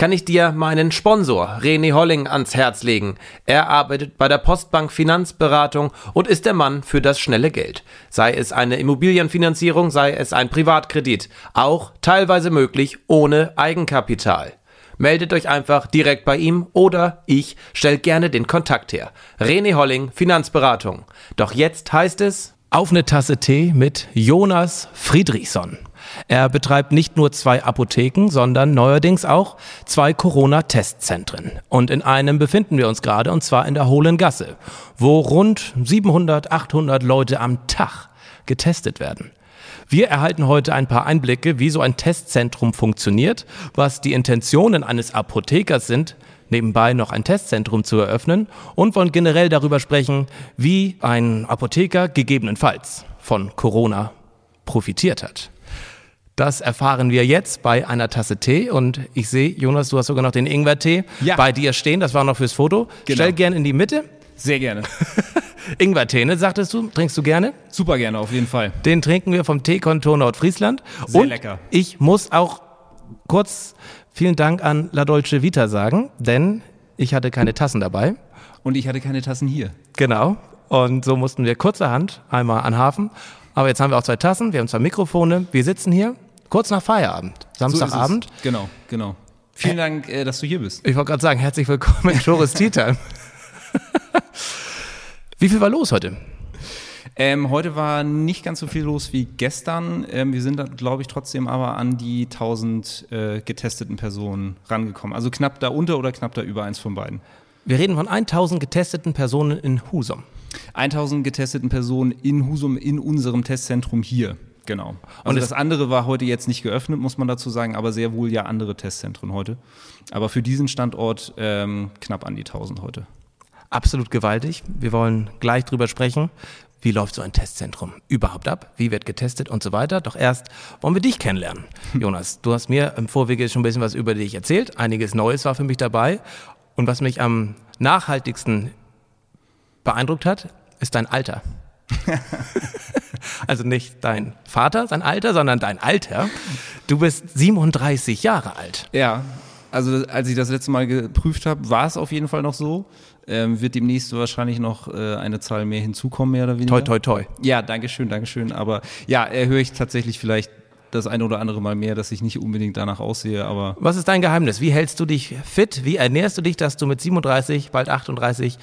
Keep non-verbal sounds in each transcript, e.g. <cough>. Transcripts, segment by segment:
kann ich dir meinen Sponsor René Holling ans Herz legen. Er arbeitet bei der Postbank Finanzberatung und ist der Mann für das schnelle Geld. Sei es eine Immobilienfinanzierung, sei es ein Privatkredit, auch teilweise möglich ohne Eigenkapital. Meldet euch einfach direkt bei ihm oder ich stelle gerne den Kontakt her. René Holling, Finanzberatung. Doch jetzt heißt es Auf eine Tasse Tee mit Jonas Friedrichsson. Er betreibt nicht nur zwei Apotheken, sondern neuerdings auch zwei Corona-Testzentren. Und in einem befinden wir uns gerade, und zwar in der Hohlen Gasse, wo rund 700, 800 Leute am Tag getestet werden. Wir erhalten heute ein paar Einblicke, wie so ein Testzentrum funktioniert, was die Intentionen eines Apothekers sind, nebenbei noch ein Testzentrum zu eröffnen und wollen generell darüber sprechen, wie ein Apotheker gegebenenfalls von Corona profitiert hat. Das erfahren wir jetzt bei einer Tasse Tee und ich sehe, Jonas, du hast sogar noch den Ingwertee Ja. bei dir stehen, das war noch fürs Foto. Genau. Stell gern in die Mitte. Sehr gerne. <laughs> Ingwertee, ne, sagtest du, trinkst du gerne? Super gerne, auf jeden Fall. Den trinken wir vom Teekontor Nordfriesland. Sehr und lecker. ich muss auch kurz vielen Dank an La Dolce Vita sagen, denn ich hatte keine Tassen dabei. Und ich hatte keine Tassen hier. Genau. Und so mussten wir kurzerhand einmal an Hafen. Aber jetzt haben wir auch zwei Tassen, wir haben zwei Mikrofone. Wir sitzen hier kurz nach Feierabend, So. Samstagabend. Genau, genau. Vielen Dank, äh, dass du hier bist. Ich wollte gerade sagen, herzlich willkommen in Tourist Tea Time. Wie viel war los heute? Ähm, heute war nicht ganz so viel los wie gestern. Ähm, wir sind, glaube ich, trotzdem aber an die 1000 äh, getesteten Personen rangekommen. Also knapp da unter oder knapp da über eins von beiden. Wir reden von 1000 getesteten Personen in Husum. 1000 getesteten Personen in Husum in unserem Testzentrum hier. Genau. Also Und das andere war heute jetzt nicht geöffnet, muss man dazu sagen, aber sehr wohl ja andere Testzentren heute. Aber für diesen Standort ähm, knapp an die 1000 heute. absolut gewaltig. Wir wollen gleich drüber sprechen. Wie läuft so ein Testzentrum überhaupt ab? Wie wird getestet und so weiter? Doch erst wollen wir dich kennenlernen. Jonas, du hast mir im Vorwege schon ein bisschen was über dich erzählt. Einiges Neues war für mich dabei. Und was mich am nachhaltigsten beeindruckt hat, ist dein Alter. <laughs> also nicht dein Vater, sein Alter, sondern dein Alter. Du bist 37 Jahre alt. Ja, also als ich das letzte Mal geprüft habe, war es auf jeden Fall noch so. Ähm, wird demnächst wahrscheinlich noch äh, eine Zahl mehr hinzukommen, mehr oder weniger. Toi, toi, toi. Ja, danke schön, danke schön. Aber ja, höre ich tatsächlich vielleicht das eine oder andere Mal mehr, dass ich nicht unbedingt danach aussehe, aber Was ist dein Geheimnis? Wie hältst du dich fit? Wie ernährst du dich, dass du mit 37, bald 38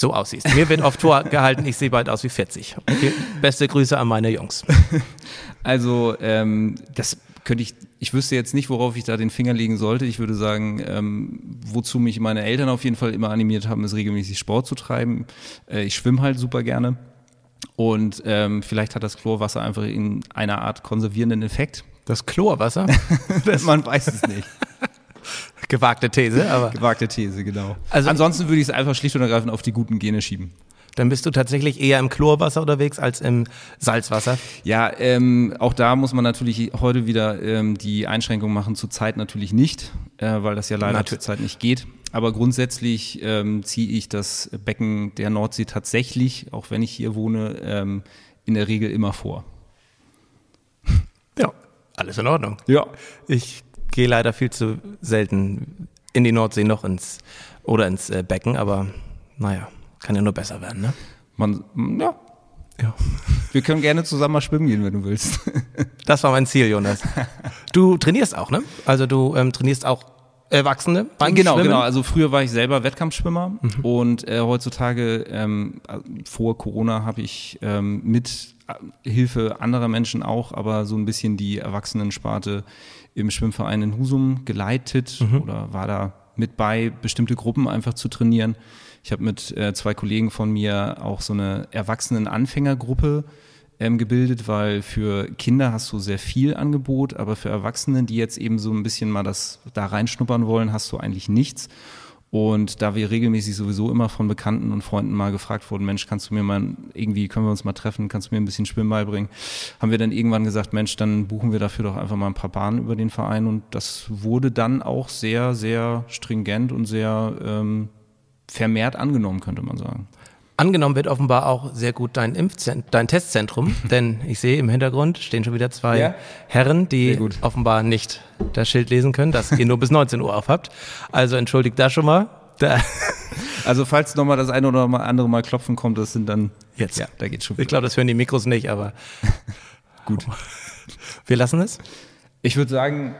so aussiehst? Mir wird oft vorgehalten, ich sehe bald aus wie 40. Okay. Beste Grüße an meine Jungs. <laughs> also ähm, das könnte ich, ich wüsste jetzt nicht, worauf ich da den Finger legen sollte. Ich würde sagen, ähm, wozu mich meine Eltern auf jeden Fall immer animiert haben, ist regelmäßig Sport zu treiben. Äh, ich schwimme halt super gerne. Und ähm, vielleicht hat das Chlorwasser einfach in einer Art konservierenden Effekt. Das Chlorwasser? <laughs> Man weiß es nicht. <laughs> Gewagte These, aber <laughs> Gewagte These, genau. Also- Ansonsten würde ich es einfach schlicht und ergreifend auf die guten Gene schieben. dann bist du tatsächlich eher im Chlorwasser unterwegs als im Salzwasser. Ja, ähm, auch da muss man natürlich heute wieder ähm, die Einschränkung machen, zurzeit natürlich nicht, äh, weil das ja leider Natürlich. zurzeit nicht geht. Aber grundsätzlich ähm, ziehe ich das Becken der Nordsee tatsächlich, auch wenn ich hier wohne, ähm, in der Regel immer vor. Ja, alles in Ordnung. Ja. Ich gehe leider viel zu selten in die Nordsee noch ins oder ins äh, Becken, aber naja, kann ja nur besser werden, ne? Man, ja. Ja. Wir können gerne zusammen mal schwimmen gehen, wenn du willst. <laughs> Das war mein Ziel, Jonas. Du trainierst auch, ne? Also du ähm, trainierst auch Erwachsene beim genau, Schwimmen? genau. Also früher war ich selber Wettkampfschwimmer und äh, heutzutage ähm, äh, vor Corona habe ich ähm, mit Hilfe anderer Menschen auch, aber so ein bisschen die Erwachsenensparte im Schwimmverein in Husum geleitet oder war da mit bei, bestimmte Gruppen einfach zu trainieren. Ich habe mit äh, zwei Kollegen von mir auch so eine Erwachsenen-Anfängergruppe ähm, gebildet, weil für Kinder hast du sehr viel Angebot, aber für Erwachsene, die jetzt eben so ein bisschen mal das da reinschnuppern wollen, hast du eigentlich nichts. Und da wir regelmäßig sowieso immer von Bekannten und Freunden mal gefragt wurden, Mensch, kannst du mir mal irgendwie, können wir uns mal treffen, kannst du mir ein bisschen Schwimmen beibringen, haben wir dann irgendwann gesagt, Mensch, dann buchen wir dafür doch einfach mal ein paar Bahnen über den Verein. Und das wurde dann auch sehr, sehr stringent und sehr ähm, vermehrt angenommen, könnte man sagen. Angenommen wird offenbar auch sehr gut dein, Impfzent dein Testzentrum, <laughs> denn ich sehe im Hintergrund stehen schon wieder zwei Ja? Herren, die offenbar nicht das Schild lesen können, dass ihr nur bis 19 Uhr aufhabt. Also entschuldigt das schon mal. Da, <laughs> Also falls nochmal das eine oder andere Mal klopfen kommt, das sind dann jetzt. Ja, da geht's schon. Ich glaube, das hören die Mikros nicht, aber <laughs> gut. wir lassen es. Ich würde sagen,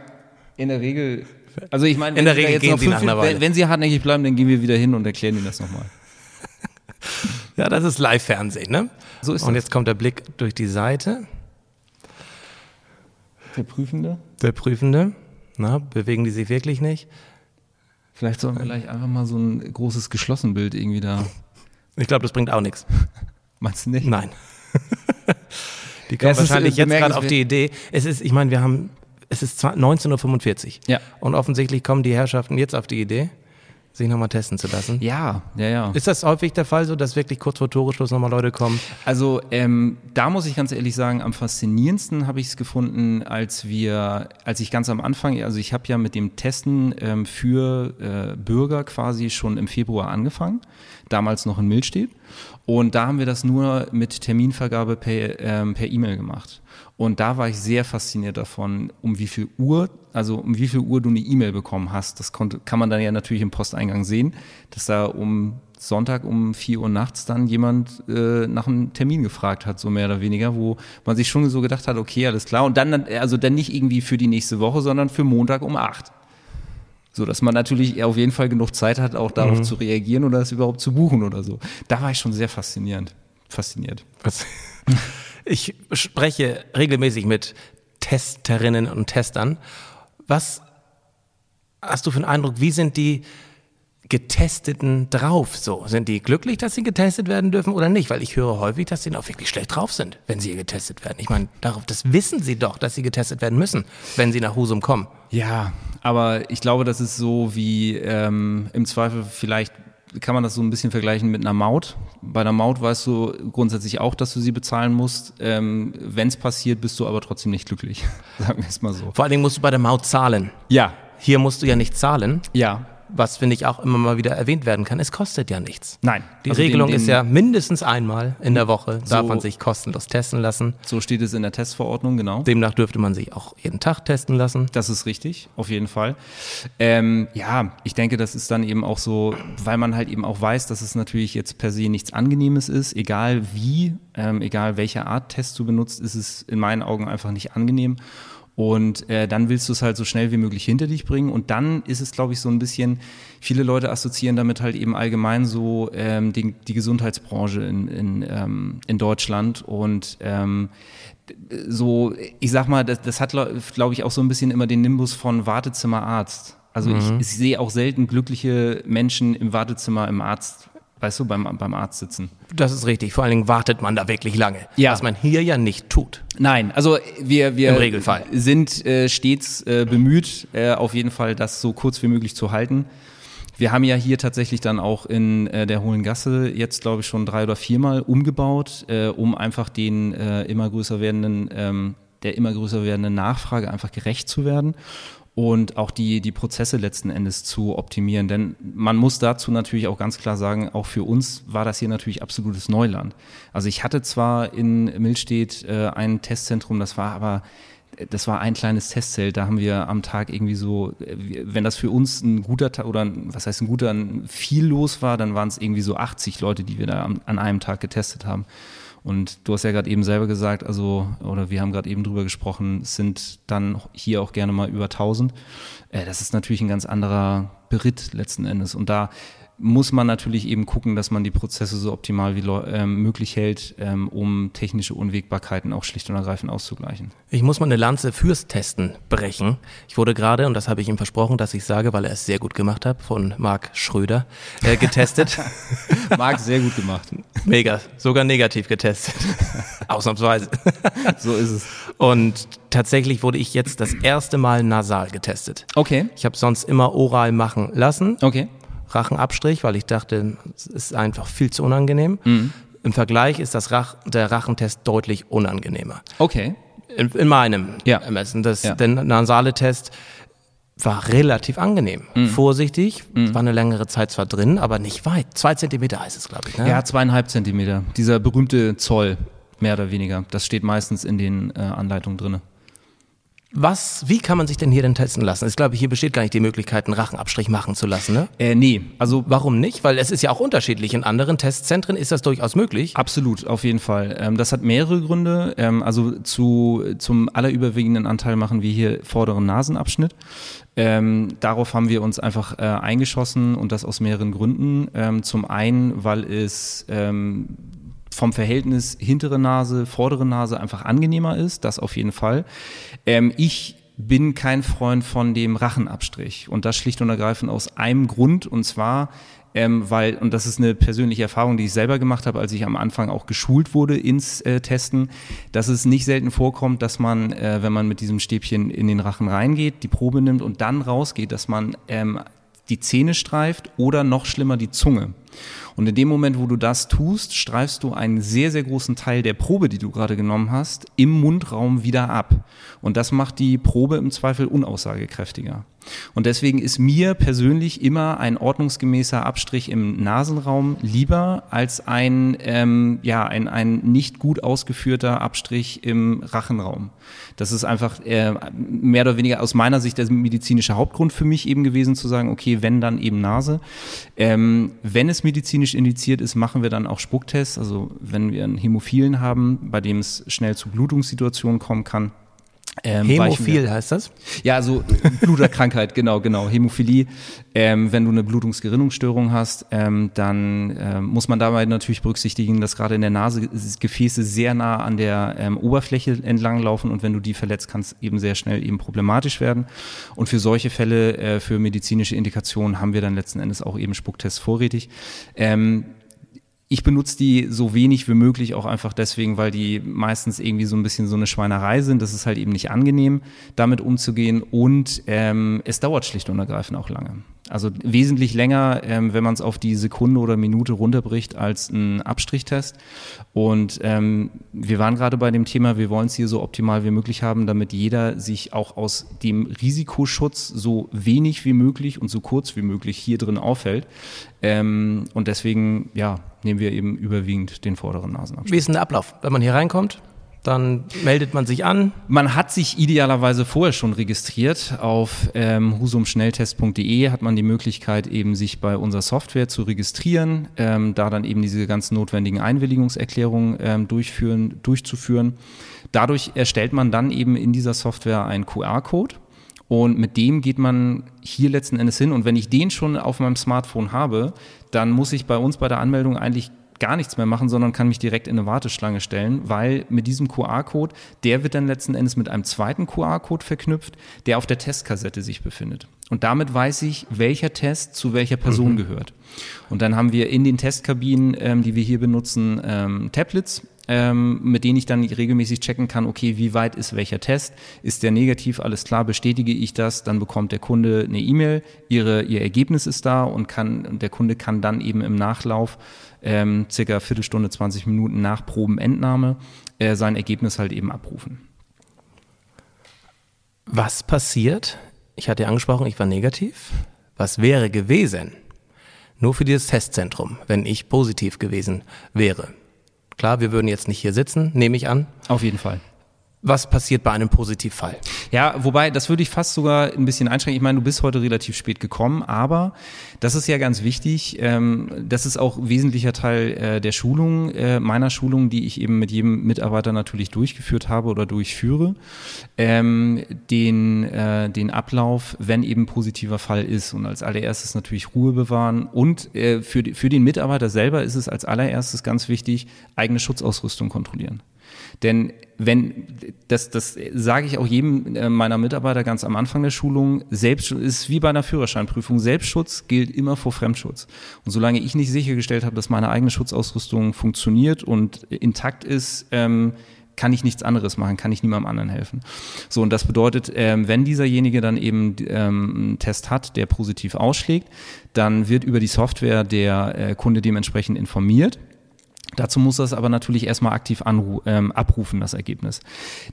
in der Regel, also ich meine, In der Regel da gehen Sie nach einer Weile. Wenn, wenn Sie hartnäckig bleiben, dann gehen wir wieder hin und erklären Ihnen das nochmal. <laughs> Ja, das ist Live-Fernsehen, ne? So ist Und das. jetzt kommt der Blick durch die Seite. Der Prüfende? Der Prüfende. Na, bewegen die sich wirklich nicht? Vielleicht sollen wir gleich einfach mal so ein großes Geschlossenbild irgendwie da. Ich glaube, das bringt auch nichts. <laughs> Meinst du nicht? Nein. <laughs> die kommen ist, wahrscheinlich äh, jetzt gerade auf die Idee. Es ist, ich meine, wir haben, es ist zwar 19.45 Uhr. Ja. Und offensichtlich kommen die Herrschaften jetzt auf die Idee, sich nochmal testen zu lassen. Ja, ja, ja. Ist das häufig der Fall, so dass wirklich kurz vor Toreschluss nochmal Leute kommen? Also ähm, da muss ich ganz ehrlich sagen, am faszinierendsten habe ich es gefunden, als wir, als ich ganz am Anfang, also ich habe ja mit dem Testen ähm, für äh, Bürger quasi schon im Februar angefangen, damals noch in Milstedt. Und da haben wir das nur mit Terminvergabe per ähm, per E-Mail gemacht. Und da war ich sehr fasziniert davon, um wie viel Uhr, also um wie viel Uhr du eine E-Mail bekommen hast. Das konnte, kann man dann ja natürlich im Posteingang sehen, dass da um Sonntag um 4 Uhr nachts dann jemand äh, nach einem Termin gefragt hat, so mehr oder weniger, wo man sich schon so gedacht hat, okay, alles klar. Und dann, also dann nicht irgendwie für die nächste Woche, sondern für Montag um 8. So, dass man natürlich auf jeden Fall genug Zeit hat, auch darauf zu reagieren oder es überhaupt zu buchen oder so. Da war ich schon sehr faszinierend. Fasziniert. Was? Ich spreche regelmäßig mit Testerinnen und Testern. Was hast du für einen Eindruck, wie sind die Getesteten drauf so? Sind die glücklich, dass sie getestet werden dürfen oder nicht? Weil ich höre häufig, dass sie auch wirklich schlecht drauf sind, wenn sie getestet werden. Ich meine, darauf, das wissen sie doch, dass sie getestet werden müssen, wenn sie nach Husum kommen. Ja, aber ich glaube, das ist so wie ähm, im Zweifel vielleicht kann man das so ein bisschen vergleichen mit einer Maut. Bei einer Maut weißt du grundsätzlich auch, dass du sie bezahlen musst. Ähm, Wenn es passiert, bist du aber trotzdem nicht glücklich. <laughs> Sagen wir es mal so. Vor allen Dingen musst du bei der Maut zahlen. Ja, Hier musst du ja nicht zahlen, ja. Was finde ich auch immer mal wieder erwähnt werden kann. Es kostet ja nichts. Nein. Die Also Regelung den- ist den- ja mindestens einmal in der Woche darf So- man sich kostenlos testen lassen. So steht es in der Testverordnung, genau. Demnach dürfte man sich auch jeden Tag testen lassen. Das ist richtig, auf jeden Fall. Ähm, ja, ich denke, das ist dann eben auch so, weil man halt eben auch weiß, dass es natürlich jetzt per se nichts Angenehmes ist, egal wie, ähm, egal welche Art Test du benutzt, ist es in meinen Augen einfach nicht angenehm. Und äh, dann willst du es halt so schnell wie möglich hinter dich bringen. Und dann ist es, glaube ich, so ein bisschen, viele Leute assoziieren damit halt eben allgemein so ähm, die, die Gesundheitsbranche in, in, ähm, in Deutschland. Und ähm, so, ich sag mal, das, das hat, glaube ich, auch so ein bisschen immer den Nimbus von Wartezimmerarzt. Also ich, ich sehe auch selten glückliche Menschen im Wartezimmer im Arzt, weißt du, beim, beim Arzt sitzen. Das ist richtig. Vor allen Dingen wartet man da wirklich lange. Ja. Was man hier ja nicht tut. Nein, also wir, wir Im Regelfall. sind äh, stets äh, bemüht, äh, auf jeden Fall das so kurz wie möglich zu halten. Wir haben ja hier tatsächlich dann auch in äh, der Hohlen Gasse jetzt, glaube ich, schon drei oder viermal umgebaut, äh, um einfach den äh, immer größer werdenden, ähm, der immer größer werdenden Nachfrage einfach gerecht zu werden und auch die, die Prozesse letzten Endes zu optimieren. Denn man muss dazu natürlich auch ganz klar sagen, auch für uns war das hier natürlich absolutes Neuland. Also ich hatte zwar in Milstedt äh, ein Testzentrum, das war aber das war ein kleines Testzelt, da haben wir am Tag irgendwie so, äh, wenn das für uns ein guter Tag oder ein, was heißt ein guter, ein viel los war, dann waren es irgendwie so 80 Leute, die wir da an einem Tag getestet haben. Und du hast ja gerade eben selber gesagt, also, oder wir haben gerade eben drüber gesprochen, es sind dann hier auch gerne mal über 1000. Äh, das ist natürlich ein ganz anderer Beritt letzten Endes. Und da muss man natürlich eben gucken, dass man die Prozesse so optimal wie ähm, möglich hält, ähm, um technische Unwägbarkeiten auch schlicht und ergreifend auszugleichen. Ich muss mal eine Lanze fürs Testen brechen. Ich wurde gerade, und das habe ich ihm versprochen, dass ich sage, weil er es sehr gut gemacht hat, von Marc Schröder äh, getestet. <laughs> Marc, sehr gut gemacht. Mega, sogar negativ getestet. <laughs> Ausnahmsweise. <laughs> So ist es. Und tatsächlich wurde ich jetzt das erste Mal nasal getestet. Okay. Ich habe sonst immer oral machen lassen. Okay. Rachenabstrich, weil ich dachte, es ist einfach viel zu unangenehm. Mhm. Im Vergleich ist das Rach, der Rachentest deutlich unangenehmer. Okay. In, in meinem Ja. Ermessen. Das, Ja. Der nasale Test war relativ angenehm. Mhm. Vorsichtig, war eine längere Zeit zwar drin, aber nicht weit. Zwei Zentimeter heißt es, glaube ich. Ne? Ja, zweieinhalb Zentimeter. Dieser berühmte Zoll, mehr oder weniger. Das steht meistens in den äh, Anleitungen drinne. Was, wie kann man sich denn hier denn testen lassen? Ich glaube, hier besteht gar nicht die Möglichkeit, einen Rachenabstrich machen zu lassen, ne? Äh, nee, also Warum nicht? Weil es ist ja auch unterschiedlich. In anderen Testzentren ist das durchaus möglich. Absolut, auf jeden Fall. Ähm, das hat mehrere Gründe. Ähm, also zu, zum allerüberwiegenden Anteil machen wir hier vorderen Nasenabschnitt. Ähm, darauf haben wir uns einfach äh, eingeschossen und das aus mehreren Gründen. Ähm, zum einen, weil es ähm, vom Verhältnis hintere Nase, vordere Nase einfach angenehmer ist, das auf jeden Fall. Ähm, ich bin kein Freund von dem Rachenabstrich und das schlicht und ergreifend aus einem Grund und zwar ähm, weil, und das ist eine persönliche Erfahrung, die ich selber gemacht habe, als ich am Anfang auch geschult wurde ins äh, Testen, dass es nicht selten vorkommt, dass man, äh, wenn man mit diesem Stäbchen in den Rachen reingeht, die Probe nimmt und dann rausgeht, dass man ähm, die Zähne streift oder noch schlimmer die Zunge. Und in dem Moment, wo du das tust, streifst du einen sehr, sehr großen Teil der Probe, die du gerade genommen hast, im Mundraum wieder ab. Und das macht die Probe im Zweifel unaussagekräftiger. Und deswegen ist mir persönlich immer ein ordnungsgemäßer Abstrich im Nasenraum lieber als ein, ähm, ja, ein, ein nicht gut ausgeführter Abstrich im Rachenraum. Das ist einfach äh, mehr oder weniger aus meiner Sicht der medizinische Hauptgrund für mich eben gewesen zu sagen, okay, wenn dann eben Nase. Ähm, wenn es medizinisch indiziert ist, machen wir dann auch Spucktests. Also wenn wir einen Hämophilen haben, bei dem es schnell zu Blutungssituationen kommen kann. Ähm, Hämophil heißt das? ja, also Bluterkrankheit, <laughs> genau, genau. Hämophilie. Ähm, wenn du eine Blutungsgerinnungsstörung hast, ähm, dann ähm, muss man dabei natürlich berücksichtigen, dass gerade in der Nase Gefäße sehr nah an der ähm, Oberfläche entlang laufen und wenn du die verletzt, kann es eben sehr schnell eben problematisch werden. Und für solche Fälle, äh, für medizinische Indikationen, haben wir dann letzten Endes auch eben Spucktests vorrätig. Ich benutze die so wenig wie möglich auch einfach deswegen, weil die meistens irgendwie so ein bisschen so eine Schweinerei sind. Das ist halt eben nicht angenehm, damit umzugehen und ähm, es dauert schlicht und ergreifend auch lange. Also wesentlich länger, ähm, wenn man es auf die Sekunde oder Minute runterbricht, als ein Abstrichtest. Und ähm, wir waren gerade bei dem Thema, wir wollen es hier so optimal wie möglich haben, damit jeder sich auch aus dem Risikoschutz so wenig wie möglich und so kurz wie möglich hier drin aufhält. Ähm, und deswegen, ja, nehmen wir eben überwiegend den vorderen Nasenabschnitt. Wie ist denn der Ablauf? Wenn man hier reinkommt, dann meldet man sich an. Man hat sich idealerweise vorher schon registriert. Auf ähm, husumschnelltest.de hat man die Möglichkeit, eben sich bei unserer Software zu registrieren, ähm, da dann eben diese ganzen notwendigen Einwilligungserklärungen ähm, durchführen, durchzuführen. Dadurch erstellt man dann eben in dieser Software einen QR-Code. Und mit dem geht man hier letzten Endes hin. Und wenn ich den schon auf meinem Smartphone habe, dann muss ich bei uns bei der Anmeldung eigentlich gar nichts mehr machen, sondern kann mich direkt in eine Warteschlange stellen, weil mit diesem QR-Code, der wird dann letzten Endes mit einem zweiten QR-Code verknüpft, der auf der Testkassette sich befindet. Und damit weiß ich, welcher Test zu welcher Person gehört. Und dann haben wir in den Testkabinen, ähm, die wir hier benutzen, ähm, Tablets, ähm, mit denen ich dann regelmäßig checken kann, okay, wie weit ist welcher Test? Ist der negativ? Alles klar, bestätige ich das? Dann bekommt der Kunde eine E-Mail, ihre, ihr Ergebnis ist da und kann, der Kunde kann dann eben im Nachlauf ähm, circa Viertelstunde, 20 Minuten nach Probenentnahme äh, sein Ergebnis halt eben abrufen. Was passiert? Ich hatte ja angesprochen, ich war negativ. Was wäre gewesen? Nur für dieses Testzentrum, wenn ich positiv gewesen wäre. Klar, wir würden jetzt nicht hier sitzen, nehme ich an. Auf jeden Fall. Was passiert bei einem Positivfall? Ja, wobei, das würde ich fast sogar ein bisschen einschränken. Ich meine, du bist heute relativ spät gekommen, aber das ist ja ganz wichtig. Ähm, das ist auch wesentlicher Teil äh, der Schulung, äh, meiner Schulung, die ich eben mit jedem Mitarbeiter natürlich durchgeführt habe oder durchführe. Ähm, den, äh, den Ablauf, wenn eben positiver Fall ist. Und als allererstes natürlich Ruhe bewahren. Und für den Mitarbeiter selber ist es als allererstes ganz wichtig, eigene Schutzausrüstung kontrollieren. Denn wenn, das, das sage ich auch jedem äh, meiner Mitarbeiter ganz am Anfang der Schulung, Selbstschutz ist wie bei einer Führerscheinprüfung. Selbstschutz gilt immer vor Fremdschutz. Und solange ich nicht sichergestellt habe, dass meine eigene Schutzausrüstung funktioniert und intakt ist, ähm, kann ich nichts anderes machen, kann ich niemandem anderen helfen. So, und das bedeutet, ähm, wenn dieserjenige dann eben ähm, einen Test hat, der positiv ausschlägt, dann wird über die Software der äh, Kunde dementsprechend informiert Dazu muss das aber natürlich erstmal aktiv ähm, abrufen, das Ergebnis.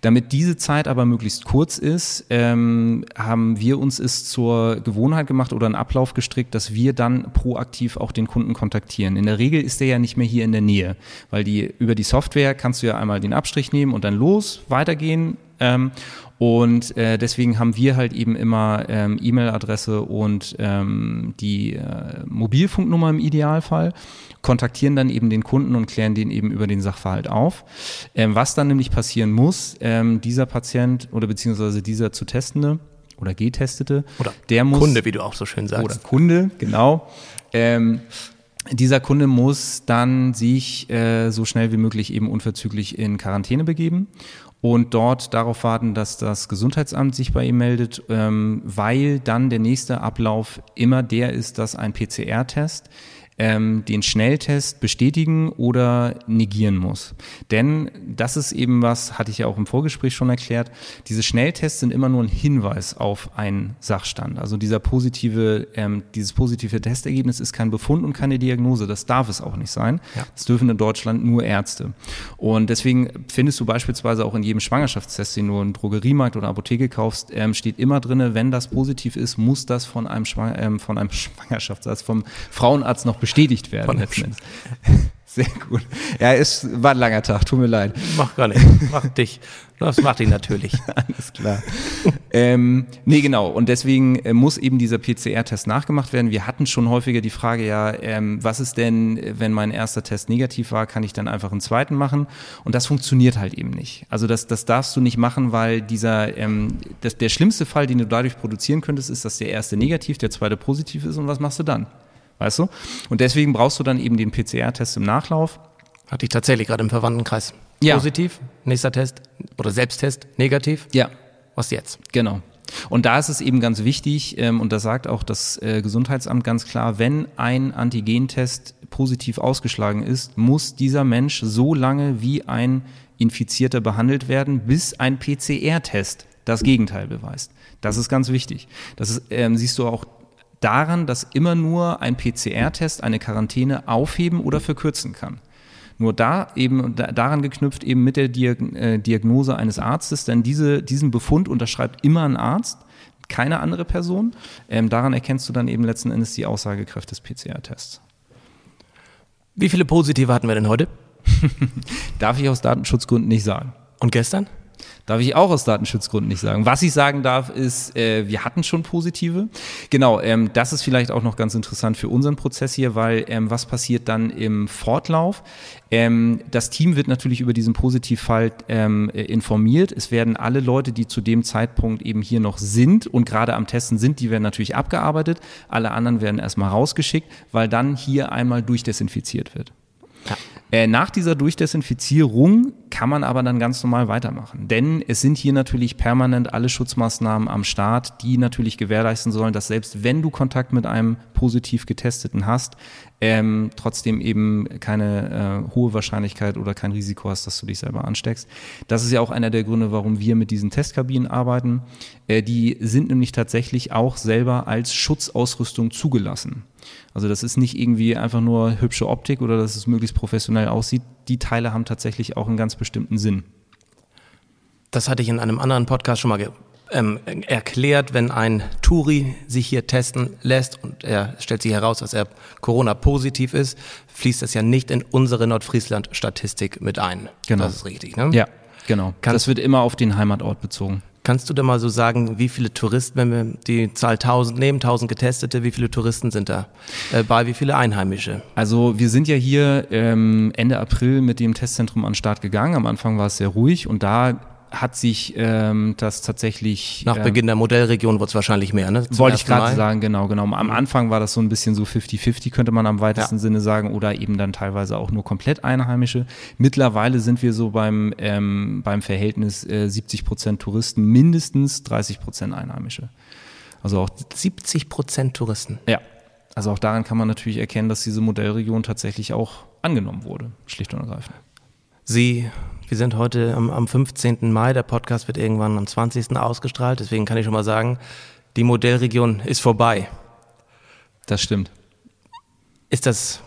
Damit diese Zeit aber möglichst kurz ist, ähm, haben wir uns es zur Gewohnheit gemacht oder einen Ablauf gestrickt, dass wir dann proaktiv auch den Kunden kontaktieren. In der Regel ist der ja nicht mehr hier in der Nähe, weil die über die Software kannst du ja einmal den Abstrich nehmen und dann los, weitergehen. Ähm, und äh, deswegen haben wir halt eben immer ähm, E-Mail-Adresse und ähm, die äh, Mobilfunknummer im Idealfall, kontaktieren dann eben den Kunden und klären den eben über den Sachverhalt auf. Ähm, was dann nämlich passieren muss, ähm, dieser Patient oder beziehungsweise dieser zu Testende oder Getestete, oder der muss. Kunde, wie du auch so schön sagst. Oder Kunde, genau. Ähm, dieser Kunde muss dann sich äh, so schnell wie möglich eben unverzüglich in Quarantäne begeben und dort darauf warten, dass das Gesundheitsamt sich bei ihm meldet, ähm, weil dann der nächste Ablauf immer der ist, dass ein PCR-Test ähm, den Schnelltest bestätigen oder negieren muss. Denn das ist eben was, hatte ich ja auch im Vorgespräch schon erklärt, diese Schnelltests sind immer nur ein Hinweis auf einen Sachstand. Also dieser positive, ähm, dieses positive Testergebnis ist kein Befund und keine Diagnose. Das darf es auch nicht sein. Ja. Das dürfen in Deutschland nur Ärzte. Und deswegen findest du beispielsweise auch in jedem Schwangerschaftstest, den du in Drogeriemarkt oder Apotheke kaufst, ähm, steht immer drinne, wenn das positiv ist, muss das von einem, Schwang ähm, von einem <laughs> Schwangerschaftsarzt, vom Frauenarzt noch bestätigt werden. <laughs> Sehr gut. Ja, es war ein langer Tag, tut mir leid. Mach gar nicht. Mach dich. Das macht dich natürlich. <laughs> Alles klar. ähm, nee, genau. Und deswegen äh, muss eben dieser PCR-Test nachgemacht werden. Wir hatten schon häufiger die Frage, ja, ähm, was ist denn, wenn mein erster Test negativ war, kann ich dann einfach einen zweiten machen? Und das funktioniert halt eben nicht. Also das, das darfst du nicht machen, weil dieser, ähm, das, der schlimmste Fall, den du dadurch produzieren könntest, ist, dass der erste negativ, der zweite positiv ist. Und was machst du dann? Weißt du? Und deswegen brauchst du dann eben den PCR-Test im Nachlauf. Hatte ich tatsächlich gerade im Verwandtenkreis. Ja. Positiv, nächster Test oder Selbsttest negativ. Ja. Was jetzt? Genau. Und da ist es eben ganz wichtig, ähm, und das sagt auch das äh, Gesundheitsamt ganz klar, wenn ein Antigentest positiv ausgeschlagen ist, muss dieser Mensch so lange wie ein Infizierter behandelt werden, bis ein PCR-Test das Gegenteil beweist. Das ist ganz wichtig. Das ist, ähm, siehst du auch daran, dass immer nur ein PCR-Test eine Quarantäne aufheben oder verkürzen kann. Nur da eben daran geknüpft eben mit der äh, Diagnose eines Arztes, denn diese, diesen Befund unterschreibt immer ein Arzt, keine andere Person. Ähm, daran erkennst du dann eben letzten Endes die Aussagekraft des PCR-Tests. Wie viele positive hatten wir denn heute? <laughs> Darf ich aus Datenschutzgründen nicht sagen. Und gestern? Darf ich auch aus Datenschutzgründen nicht sagen. Was ich sagen darf, ist, äh, wir hatten schon positive. Genau, ähm, das ist vielleicht auch noch ganz interessant für unseren Prozess hier, weil ähm, was passiert dann im Fortlauf? Ähm, das Team wird natürlich über diesen Positivfall ähm, äh, informiert. Es werden alle Leute, die zu dem Zeitpunkt eben hier noch sind und gerade am Testen sind, die werden natürlich abgearbeitet. Alle anderen werden erstmal rausgeschickt, weil dann hier einmal durchdesinfiziert wird. Ja. Äh, nach dieser Durchdesinfizierung kann man aber dann ganz normal weitermachen. Denn es sind hier natürlich permanent alle Schutzmaßnahmen am Start, die natürlich gewährleisten sollen, dass selbst wenn du Kontakt mit einem positiv getesteten hast, ähm, trotzdem eben keine äh, hohe Wahrscheinlichkeit oder kein Risiko hast, dass du dich selber ansteckst. Das ist ja auch einer der Gründe, warum wir mit diesen Testkabinen arbeiten. Äh, die sind nämlich tatsächlich auch selber als Schutzausrüstung zugelassen. Also das ist nicht irgendwie einfach nur hübsche Optik oder dass es möglichst professionell aussieht. Die Teile haben tatsächlich auch einen ganz bestimmten Sinn. Das hatte ich in einem anderen Podcast schon mal ähm, erklärt, wenn ein Touri sich hier testen lässt und er stellt sich heraus, dass er Corona-positiv ist, fließt das ja nicht in unsere Nordfriesland-Statistik mit ein. Genau. Das ist richtig, ne? Ja, genau. Kann das wird immer auf den Heimatort bezogen. Kannst du da mal so sagen, wie viele Touristen, wenn wir die Zahl 1000 nehmen, 1000 Getestete, wie viele Touristen sind da äh, bei, wie viele Einheimische? Also wir sind ja hier ähm, Ende April mit dem Testzentrum an den Start gegangen. Am Anfang war es sehr ruhig und da hat sich ähm, das tatsächlich. Nach ähm, Beginn der Modellregion wird es wahrscheinlich mehr, ne? Zum wollte ich gerade sagen, genau, genau. Am Anfang war das so ein bisschen so 50-50, könnte man am weitesten ja. Sinne sagen, oder eben dann teilweise auch nur komplett Einheimische. Mittlerweile sind wir so beim, ähm, beim Verhältnis äh, 70 Prozent Touristen, mindestens 30 Prozent Einheimische. Also auch 70 Prozent Touristen. Ja. Also auch daran kann man natürlich erkennen, dass diese Modellregion tatsächlich auch angenommen wurde, schlicht und ergreifend. Sie, wir sind heute am, am 15. Mai, der Podcast wird irgendwann am 20. ausgestrahlt, deswegen kann ich schon mal sagen, die Modellregion ist vorbei. Das stimmt. Ist das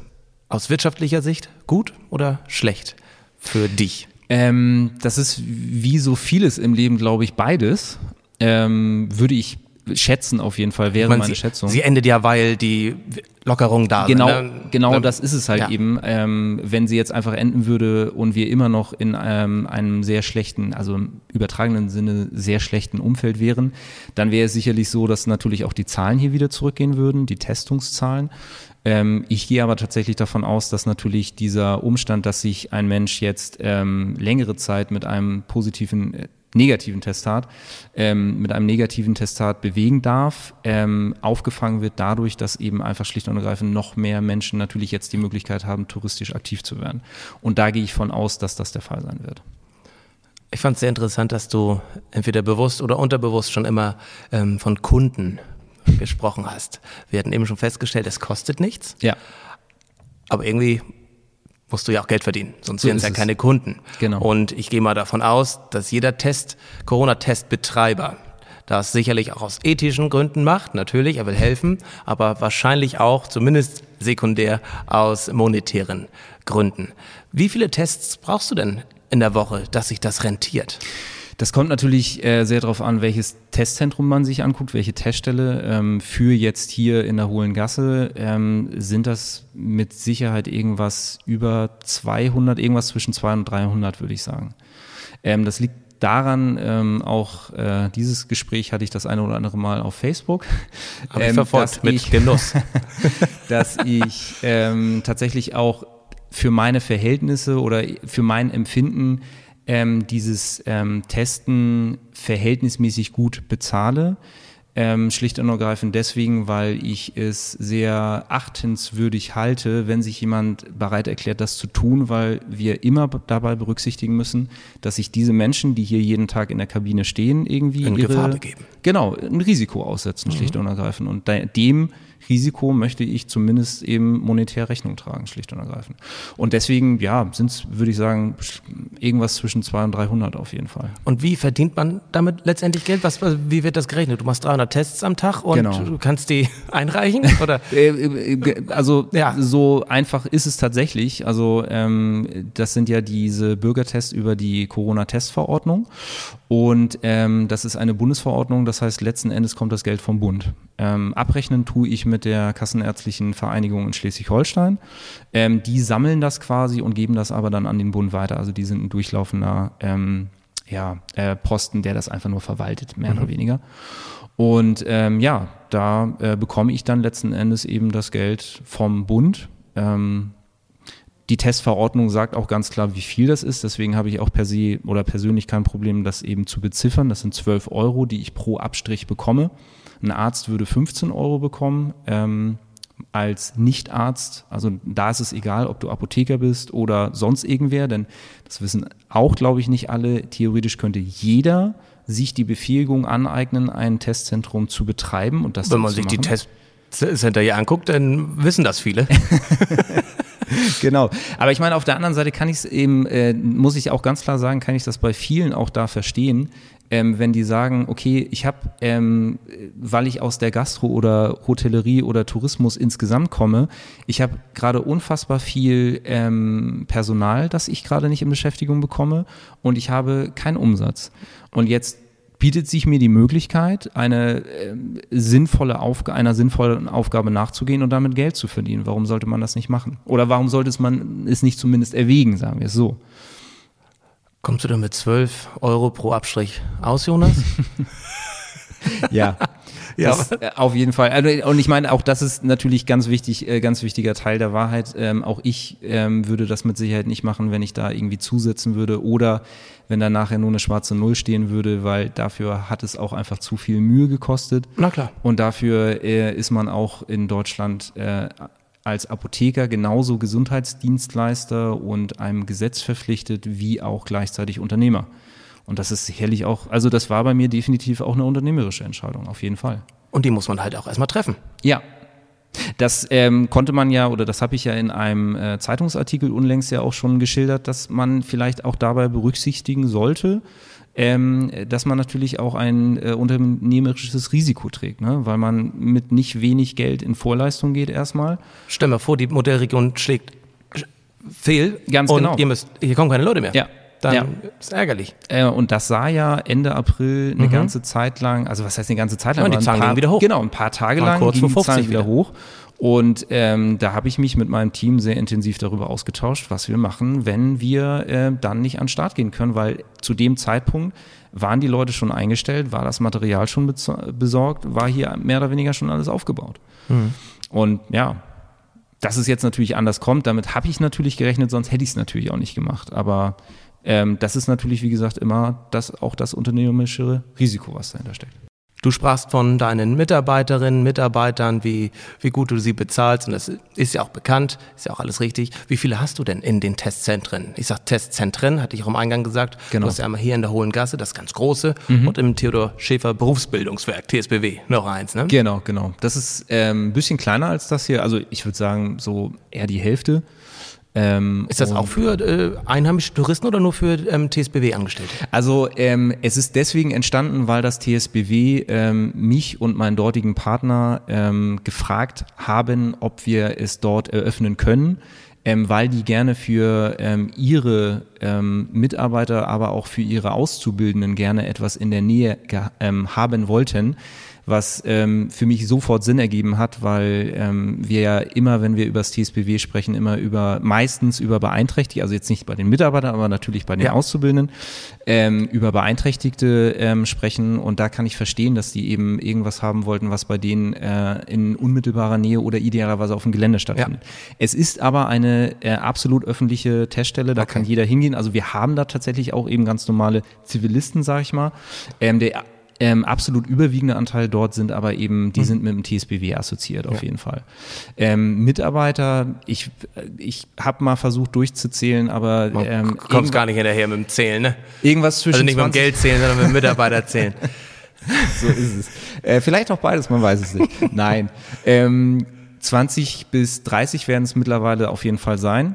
aus wirtschaftlicher Sicht gut oder schlecht für dich? Ähm, das ist wie so vieles im Leben, glaube ich, beides. Ähm, würde ich schätzen auf jeden Fall, wäre meine, meine sie, Schätzung. Sie endet ja, weil die Lockerungen da genau, sind. Ne? Genau, Ähm, das ist es halt ja. eben. Ähm, wenn sie jetzt einfach enden würde und wir immer noch in ähm, einem sehr schlechten, also im übertragenen Sinne sehr schlechten Umfeld wären, dann wäre es sicherlich so, dass natürlich auch die Zahlen hier wieder zurückgehen würden, die Testungszahlen. Ähm, ich gehe aber tatsächlich davon aus, dass natürlich dieser Umstand, dass sich ein Mensch jetzt ähm, längere Zeit mit einem positiven äh, negativen Testat, ähm, mit einem negativen Testat bewegen darf, ähm, aufgefangen wird dadurch, dass eben einfach schlicht und ergreifend noch mehr Menschen natürlich jetzt die Möglichkeit haben, touristisch aktiv zu werden. Und da gehe ich von aus, dass das der Fall sein wird. Ich fand es sehr interessant, dass du entweder bewusst oder unterbewusst schon immer ähm, von Kunden gesprochen hast. Wir hatten eben schon festgestellt, es kostet nichts, Ja. aber irgendwie musst du ja auch Geld verdienen, sonst So wären es ja keine Kunden. Genau. Und ich gehe mal davon aus, dass jeder Test, Corona-Testbetreiber, das sicherlich auch aus ethischen Gründen macht, natürlich, er will helfen, aber wahrscheinlich auch zumindest sekundär aus monetären Gründen. Wie viele Tests brauchst du denn in der Woche, dass sich das rentiert? Das kommt natürlich äh, sehr darauf an, welches Testzentrum man sich anguckt, welche Teststelle. Ähm, für jetzt hier in der Hohlen Gasse ähm, sind das mit Sicherheit irgendwas über 200, irgendwas zwischen 200 und 300, würde ich sagen. Ähm, das liegt daran, ähm, auch äh, dieses Gespräch hatte ich das eine oder andere Mal auf Facebook. Habe ich ähm, verfolgt, dass mit ich- Genuss. <laughs> dass ich ähm, tatsächlich auch für meine Verhältnisse oder für mein Empfinden ähm, dieses ähm, Testen verhältnismäßig gut bezahle. Ähm, schlicht und ergreifend deswegen, weil ich es sehr achtenswürdig halte, wenn sich jemand bereit erklärt, das zu tun, weil wir immer dabei berücksichtigen müssen, dass sich diese Menschen, die hier jeden Tag in der Kabine stehen, irgendwie In ihre, Gefahr begeben. Genau, ein Risiko aussetzen, schlicht und ergreifend. Und dem Risiko möchte ich zumindest eben monetär Rechnung tragen, schlicht und ergreifend. Und deswegen, ja, sind es, würde ich sagen, irgendwas zwischen 200 und 300 auf jeden Fall. Und wie verdient man damit letztendlich Geld? Was, wie wird das gerechnet? Du machst 300 Tests am Tag und Genau. du kannst die <laughs> einreichen? Oder? <laughs> Äh, äh, ge- Also Ja. so einfach ist es tatsächlich. Also ähm, das sind ja diese Bürgertests über die Corona-Testverordnung und ähm, das ist eine Bundesverordnung. Das heißt, letzten Endes kommt das Geld vom Bund. Ähm, abrechnen tue ich mit der Kassenärztlichen Vereinigung in Schleswig-Holstein. Ähm, die sammeln das quasi und geben das aber dann an den Bund weiter. Also die sind ein durchlaufender ähm, ja, äh, Posten, der das einfach nur verwaltet, mehr oder weniger. Und ähm, ja, da äh, bekomme ich dann letzten Endes eben das Geld vom Bund. Ähm, die Testverordnung sagt auch ganz klar, wie viel das ist. Deswegen habe ich auch per se oder persönlich kein Problem, das eben zu beziffern. Das sind 12 Euro, die ich pro Abstrich bekomme. Ein Arzt würde 15 Euro bekommen. Ähm, als Nichtarzt, also da ist es egal, ob du Apotheker bist oder sonst irgendwer, denn das wissen auch, glaube ich, nicht alle. Theoretisch könnte jeder sich die Befähigung aneignen, ein Testzentrum zu betreiben und das Wenn man sich die machen. Testcenter hier anguckt, dann wissen das viele. <laughs> <laughs> Genau. Aber ich meine, auf der anderen Seite kann ich es eben, äh, muss ich auch ganz klar sagen, kann ich das bei vielen auch da verstehen, ähm, wenn die sagen, okay, ich habe, ähm, weil ich aus der Gastro oder Hotellerie oder Tourismus insgesamt komme, ich habe gerade unfassbar viel ähm, Personal, das ich gerade nicht in Beschäftigung bekomme und ich habe keinen Umsatz. Und jetzt bietet sich mir die Möglichkeit, eine ähm, sinnvolle Aufgabe, einer sinnvollen Aufgabe nachzugehen und damit Geld zu verdienen. Warum sollte man das nicht machen? Oder warum sollte man es nicht zumindest erwägen, sagen wir es so? Kommst du denn mit 12 Euro pro Abstrich aus, Jonas? <laughs> Ja. Ja, Das, äh, auf jeden Fall. Also, Und ich meine, auch das ist natürlich ganz wichtig, äh, ganz wichtiger Teil der Wahrheit. Ähm, auch ich ähm, würde das mit Sicherheit nicht machen, wenn ich da irgendwie zusetzen würde oder wenn da nachher nur eine schwarze Null stehen würde, weil dafür hat es auch einfach zu viel Mühe gekostet. Na klar. Und dafür äh, ist man auch in Deutschland äh, als Apotheker genauso Gesundheitsdienstleister und einem Gesetz verpflichtet wie auch gleichzeitig Unternehmer. Und das ist sicherlich auch, also das war bei mir definitiv auch eine unternehmerische Entscheidung, auf jeden Fall. Und die muss man halt auch erstmal treffen. Ja, Das ähm, konnte man ja, oder das habe ich ja in einem äh, Zeitungsartikel unlängst ja auch schon geschildert, dass man vielleicht auch dabei berücksichtigen sollte, ähm, dass man natürlich auch ein äh, unternehmerisches Risiko trägt, ne? weil man mit nicht wenig Geld in Vorleistung geht erstmal. Stell mal vor, die Modellregion schlägt fehl Ganz und genau. ihr müsst, hier kommen keine Leute mehr. Ja. Dann Ja. ist ärgerlich. Äh, und das sah ja Ende April eine ganze Zeit lang, also was heißt eine ganze Zeit lang? Ja, die Zahlen paar, wieder hoch. Genau, ein paar Tage lang kurz gingen die Zahlen 50 wieder wieder. hoch. Und ähm, da habe ich mich mit meinem Team sehr intensiv darüber ausgetauscht, was wir machen, wenn wir äh, dann nicht an den Start gehen können, weil zu dem Zeitpunkt waren die Leute schon eingestellt, war das Material schon besorgt, war hier mehr oder weniger schon alles aufgebaut. Und ja, dass es jetzt natürlich anders kommt, damit habe ich natürlich gerechnet, sonst hätte ich es natürlich auch nicht gemacht. Aber ähm, das ist natürlich, wie gesagt, immer das, auch das unternehmerische Risiko, was dahinter steckt. Du sprachst von deinen Mitarbeiterinnen, Mitarbeitern, wie, wie gut du sie bezahlst. Und das ist ja auch bekannt, ist ja auch alles richtig. Wie viele hast du denn in den Testzentren? Ich sag Testzentren, hatte ich auch am Eingang gesagt. Genau. Du hast ja einmal hier in der Hohen Gasse, das ganz große, und im Theodor Schäfer Berufsbildungswerk, TSBW, noch eins, ne? Genau, genau. Das ist ähm, ein bisschen kleiner als das hier. Also ich würde sagen, so eher die Hälfte. Ähm, Ist das auch für äh, einheimische Touristen oder nur für ähm, TSBW-Angestellte? Also ähm, es ist deswegen entstanden, weil das TSBW ähm, mich und meinen dortigen Partner ähm, gefragt haben, ob wir es dort eröffnen können, ähm, weil die gerne für ähm, ihre ähm, Mitarbeiter, aber auch für ihre Auszubildenden gerne etwas in der Nähe ähm, haben wollten was ähm, für mich sofort Sinn ergeben hat, weil ähm, wir ja immer, wenn wir über das TSBW sprechen, immer über meistens über Beeinträchtigte, also jetzt nicht bei den Mitarbeitern, aber natürlich bei den Ja. Auszubildenden, ähm, über Beeinträchtigte ähm, sprechen und da kann ich verstehen, dass die eben irgendwas haben wollten, was bei denen äh, in unmittelbarer Nähe oder idealerweise auf dem Gelände stattfindet. Es ist aber eine äh, absolut öffentliche Teststelle, da kann jeder hingehen. Also wir haben da tatsächlich auch eben ganz normale Zivilisten, sag ich mal. Ähm, der ähm, absolut überwiegende Anteil dort sind aber eben, Mhm. die sind mit dem TSBW assoziiert auf jeden Fall. Ähm, Mitarbeiter, ich, ich habe mal versucht durchzuzählen, aber ähm, du kommst gar nicht hinterher mit dem Zählen, ne? irgendwas zwischen Also nicht mit dem 20 Geld zählen, sondern mit dem Mitarbeiter zählen. <laughs> so ist es. Äh, vielleicht auch beides, man weiß es nicht. Nein. Ähm, 20 bis 30 werden es mittlerweile auf jeden Fall sein.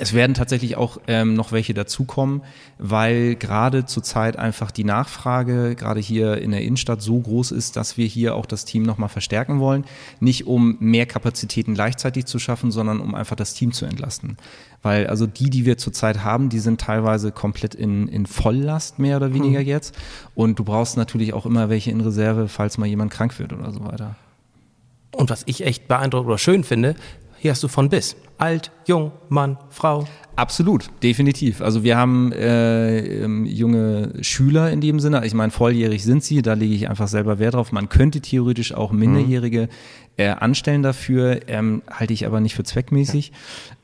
Es werden tatsächlich auch ähm, noch welche dazukommen, weil gerade zurzeit einfach die Nachfrage gerade hier in der Innenstadt so groß ist, dass wir hier auch das Team nochmal verstärken wollen. Nicht um mehr Kapazitäten gleichzeitig zu schaffen, sondern um einfach das Team zu entlasten. Weil also die, die wir zurzeit haben, die sind teilweise komplett in, in Volllast mehr oder weniger jetzt. Und du brauchst natürlich auch immer welche in Reserve, falls mal jemand krank wird oder so weiter. Und was ich echt beeindruckend oder schön finde, hier hast du von bis. Alt, jung, Mann, Frau. Absolut, definitiv. Also wir haben äh, ähm, junge Schüler in dem Sinne. Ich meine, volljährig sind sie, da lege ich einfach selber Wert drauf. Man könnte theoretisch auch Minderjährige äh, anstellen dafür, ähm, halte ich aber nicht für zweckmäßig.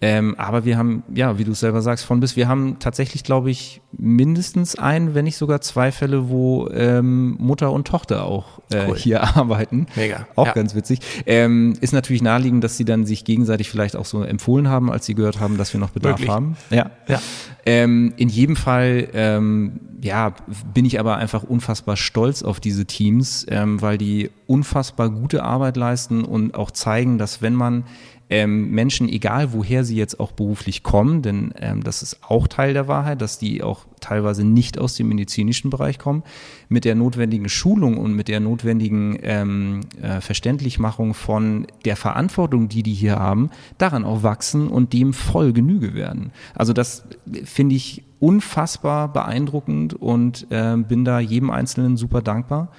Ähm, aber wir haben, ja, wie du es selber sagst, von bis, wir haben tatsächlich, glaube ich, mindestens ein, wenn nicht sogar zwei Fälle, wo ähm, Mutter und Tochter auch äh, Cool. hier <laughs> arbeiten. Mega, Auch ja. ganz witzig. Ähm, ist natürlich naheliegend, dass sie dann sich gegenseitig vielleicht auch so empfohlen haben, als sie gehört haben, dass wir noch Bedarf Möglich. haben. Ja. Ja. Ähm, in jedem Fall, ähm, ja, bin ich aber einfach unfassbar stolz auf diese Teams, ähm, weil die unfassbar gute Arbeit leisten und auch zeigen, dass wenn man ähm, Menschen, egal woher sie jetzt auch beruflich kommen, denn ähm, das ist auch Teil der Wahrheit, dass die auch teilweise nicht aus dem medizinischen Bereich kommen, mit der notwendigen Schulung und mit der notwendigen ähm, äh, Verständlichmachung von der Verantwortung, die die hier haben, daran auch wachsen und dem voll Genüge werden. Also das finde ich unfassbar beeindruckend und ähm, bin da jedem Einzelnen super dankbar,